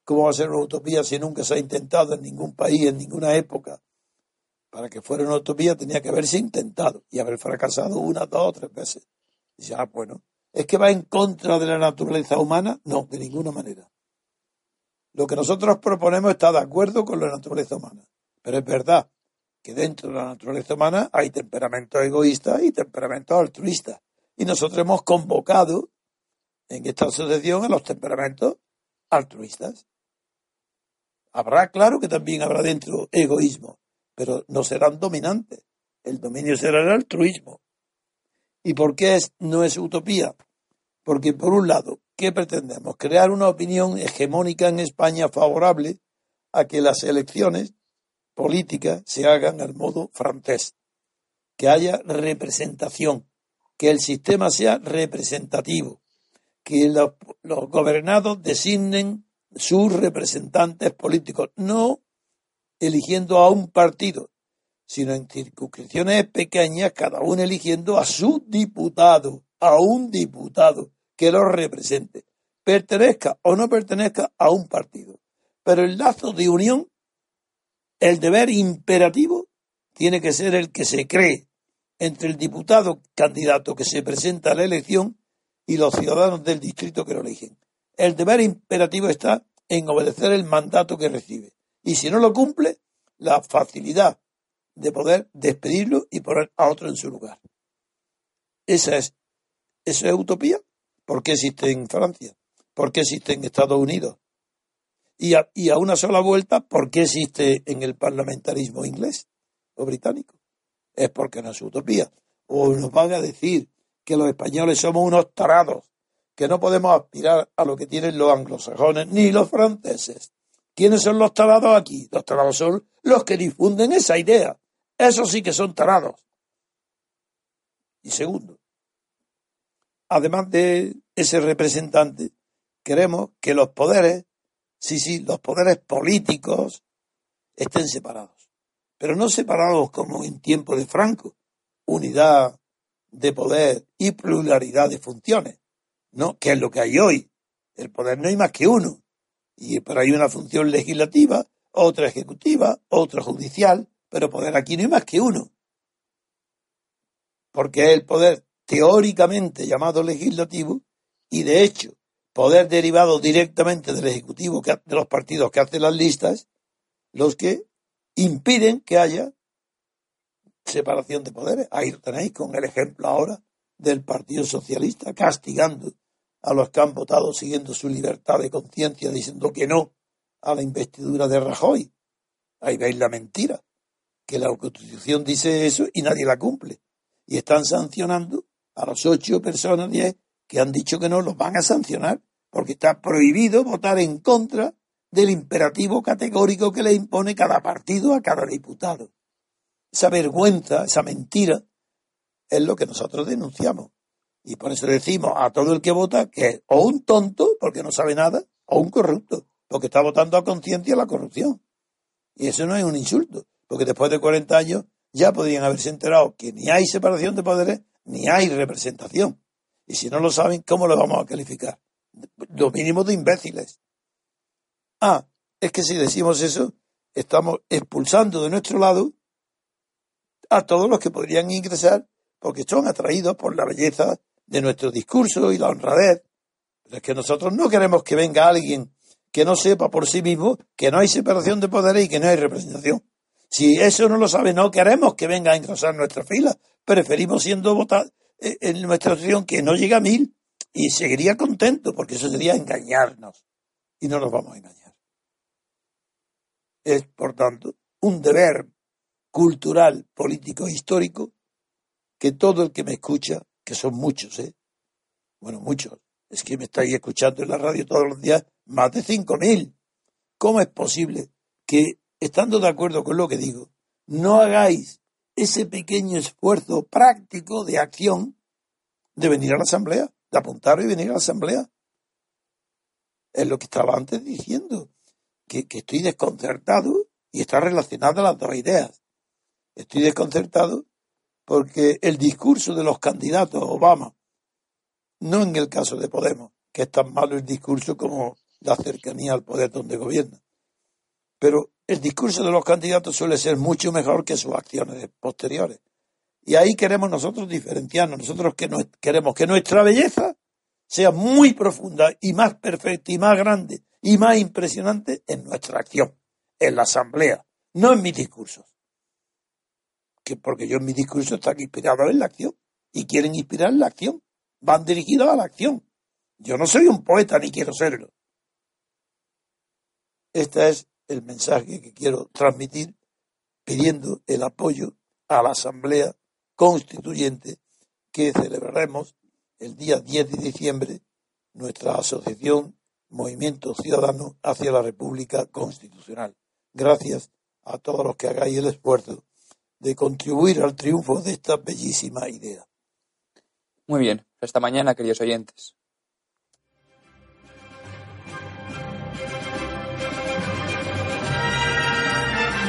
¿Cómo va a ser una utopía si nunca se ha intentado en ningún país, en ninguna época? Para que fuera una utopía tenía que haberse intentado y haber fracasado una, dos o tres veces. Dice, ah, bueno, ¿es que va en contra de la naturaleza humana? No, de ninguna manera. Lo que nosotros proponemos está de acuerdo con la naturaleza humana. Pero es verdad que dentro de la naturaleza humana hay temperamentos egoístas y temperamentos altruistas. Y nosotros hemos convocado en esta asociación a los temperamentos altruistas. Habrá, claro que también habrá dentro egoísmo, pero no serán dominantes. El dominio será el altruismo. ¿Y por qué no es utopía? Porque, por un lado, ¿qué pretendemos? Crear una opinión hegemónica en España favorable a que las elecciones políticas se hagan al modo francés, que haya representación, que el sistema sea representativo, que los, gobernados designen sus representantes políticos, no eligiendo a un partido, sino en circunscripciones pequeñas, cada uno eligiendo a su diputado, a un diputado, que lo represente, pertenezca o no pertenezca a un partido. Pero el lazo de unión, el deber imperativo, tiene que ser el que se cree entre el diputado candidato que se presenta a la elección y los ciudadanos del distrito que lo eligen. El deber imperativo está en obedecer el mandato que recibe. Y si no lo cumple, la facilidad de poder despedirlo y poner a otro en su lugar. Esa es, ¿Eso es utopía? ¿Por qué existe en Francia? ¿Por qué existe en Estados Unidos? Y a, una sola vuelta, ¿por qué existe en el parlamentarismo inglés o británico? Es porque no es utopía. O nos van a decir que los españoles somos unos tarados, que no podemos aspirar a lo que tienen los anglosajones ni los franceses. ¿Quiénes son los tarados aquí? Los tarados son los que difunden esa idea. Esos sí que son tarados. Y segundo, además de ese representante, queremos que los poderes, sí, sí, los poderes políticos estén separados. Pero no separados como en tiempo de Franco, unidad de poder y pluralidad de funciones, ¿no? Que es lo que hay hoy. El poder no hay más que uno. Y pero hay una función legislativa, otra ejecutiva, otra judicial, pero poder aquí no hay más que uno. porque el poder teóricamente llamado legislativo y de hecho poder derivado directamente del ejecutivo de los partidos que hacen las listas, los que impiden que haya separación de poderes. Ahí lo tenéis con el ejemplo ahora del Partido Socialista castigando a los que han votado siguiendo su libertad de conciencia, diciendo que no a la investidura de Rajoy. Ahí veis la mentira, que la Constitución dice eso y nadie la cumple. Y están sancionando a las ocho personas, diez, que han dicho que no, los van a sancionar, porque está prohibido votar en contra del imperativo categórico que le impone cada partido a cada diputado. Esa vergüenza, esa mentira, es lo que nosotros denunciamos. Y por eso decimos a todo el que vota que es o un tonto, porque no sabe nada, o un corrupto, porque está votando a conciencia la corrupción. Y eso no es un insulto, porque después de 40 años ya podrían haberse enterado que ni hay separación de poderes, ni hay representación. Y si no lo saben, ¿cómo lo vamos a calificar? Lo mínimo de imbéciles. Ah, es que si decimos eso, estamos expulsando de nuestro lado a todos los que podrían ingresar porque son atraídos por la belleza de nuestro discurso y la honradez. Pero es que nosotros no queremos que venga alguien que no sepa por sí mismo que no hay separación de poderes y que no hay representación. Si eso no lo sabe, no queremos que venga a engrosar nuestra fila. Preferimos siendo votados eh, en nuestra opción que no llega a mil y seguiría contento porque eso sería engañarnos y no nos vamos a engañar. Es, por tanto, un deber cultural, político e histórico que todo el que me escucha, que son muchos, ¿eh? Bueno, muchos, es que me estáis escuchando en la radio todos los días, más de cinco mil. ¿Cómo es posible que, estando de acuerdo con lo que digo, no hagáis ese pequeño esfuerzo práctico de acción de venir a la asamblea, de apuntar y venir a la asamblea. Es lo que estaba antes diciendo, que, estoy desconcertado y está relacionada las dos ideas. Estoy desconcertado porque el discurso de los candidatos Obama, no en el caso de Podemos, que es tan malo el discurso como la cercanía al poder donde gobierna, pero el discurso de los candidatos suele ser mucho mejor que sus acciones posteriores. Y ahí queremos nosotros diferenciarnos. Nosotros que queremos que nuestra belleza sea muy profunda y más perfecta y más grande y más impresionante en nuestra acción, en la asamblea, no en mis discursos. Que porque yo en mi discurso están inspirados en la acción y quieren inspirar la acción. Van dirigidos a la acción. Yo no soy un poeta ni quiero serlo. Esta es el mensaje que quiero transmitir pidiendo el apoyo a la Asamblea Constituyente que celebraremos el día 10 de diciembre nuestra asociación Movimiento Ciudadano hacia la República Constitucional. Gracias a todos los que hagáis el esfuerzo de contribuir al triunfo de esta bellísima idea. Muy bien, hasta mañana, queridos oyentes.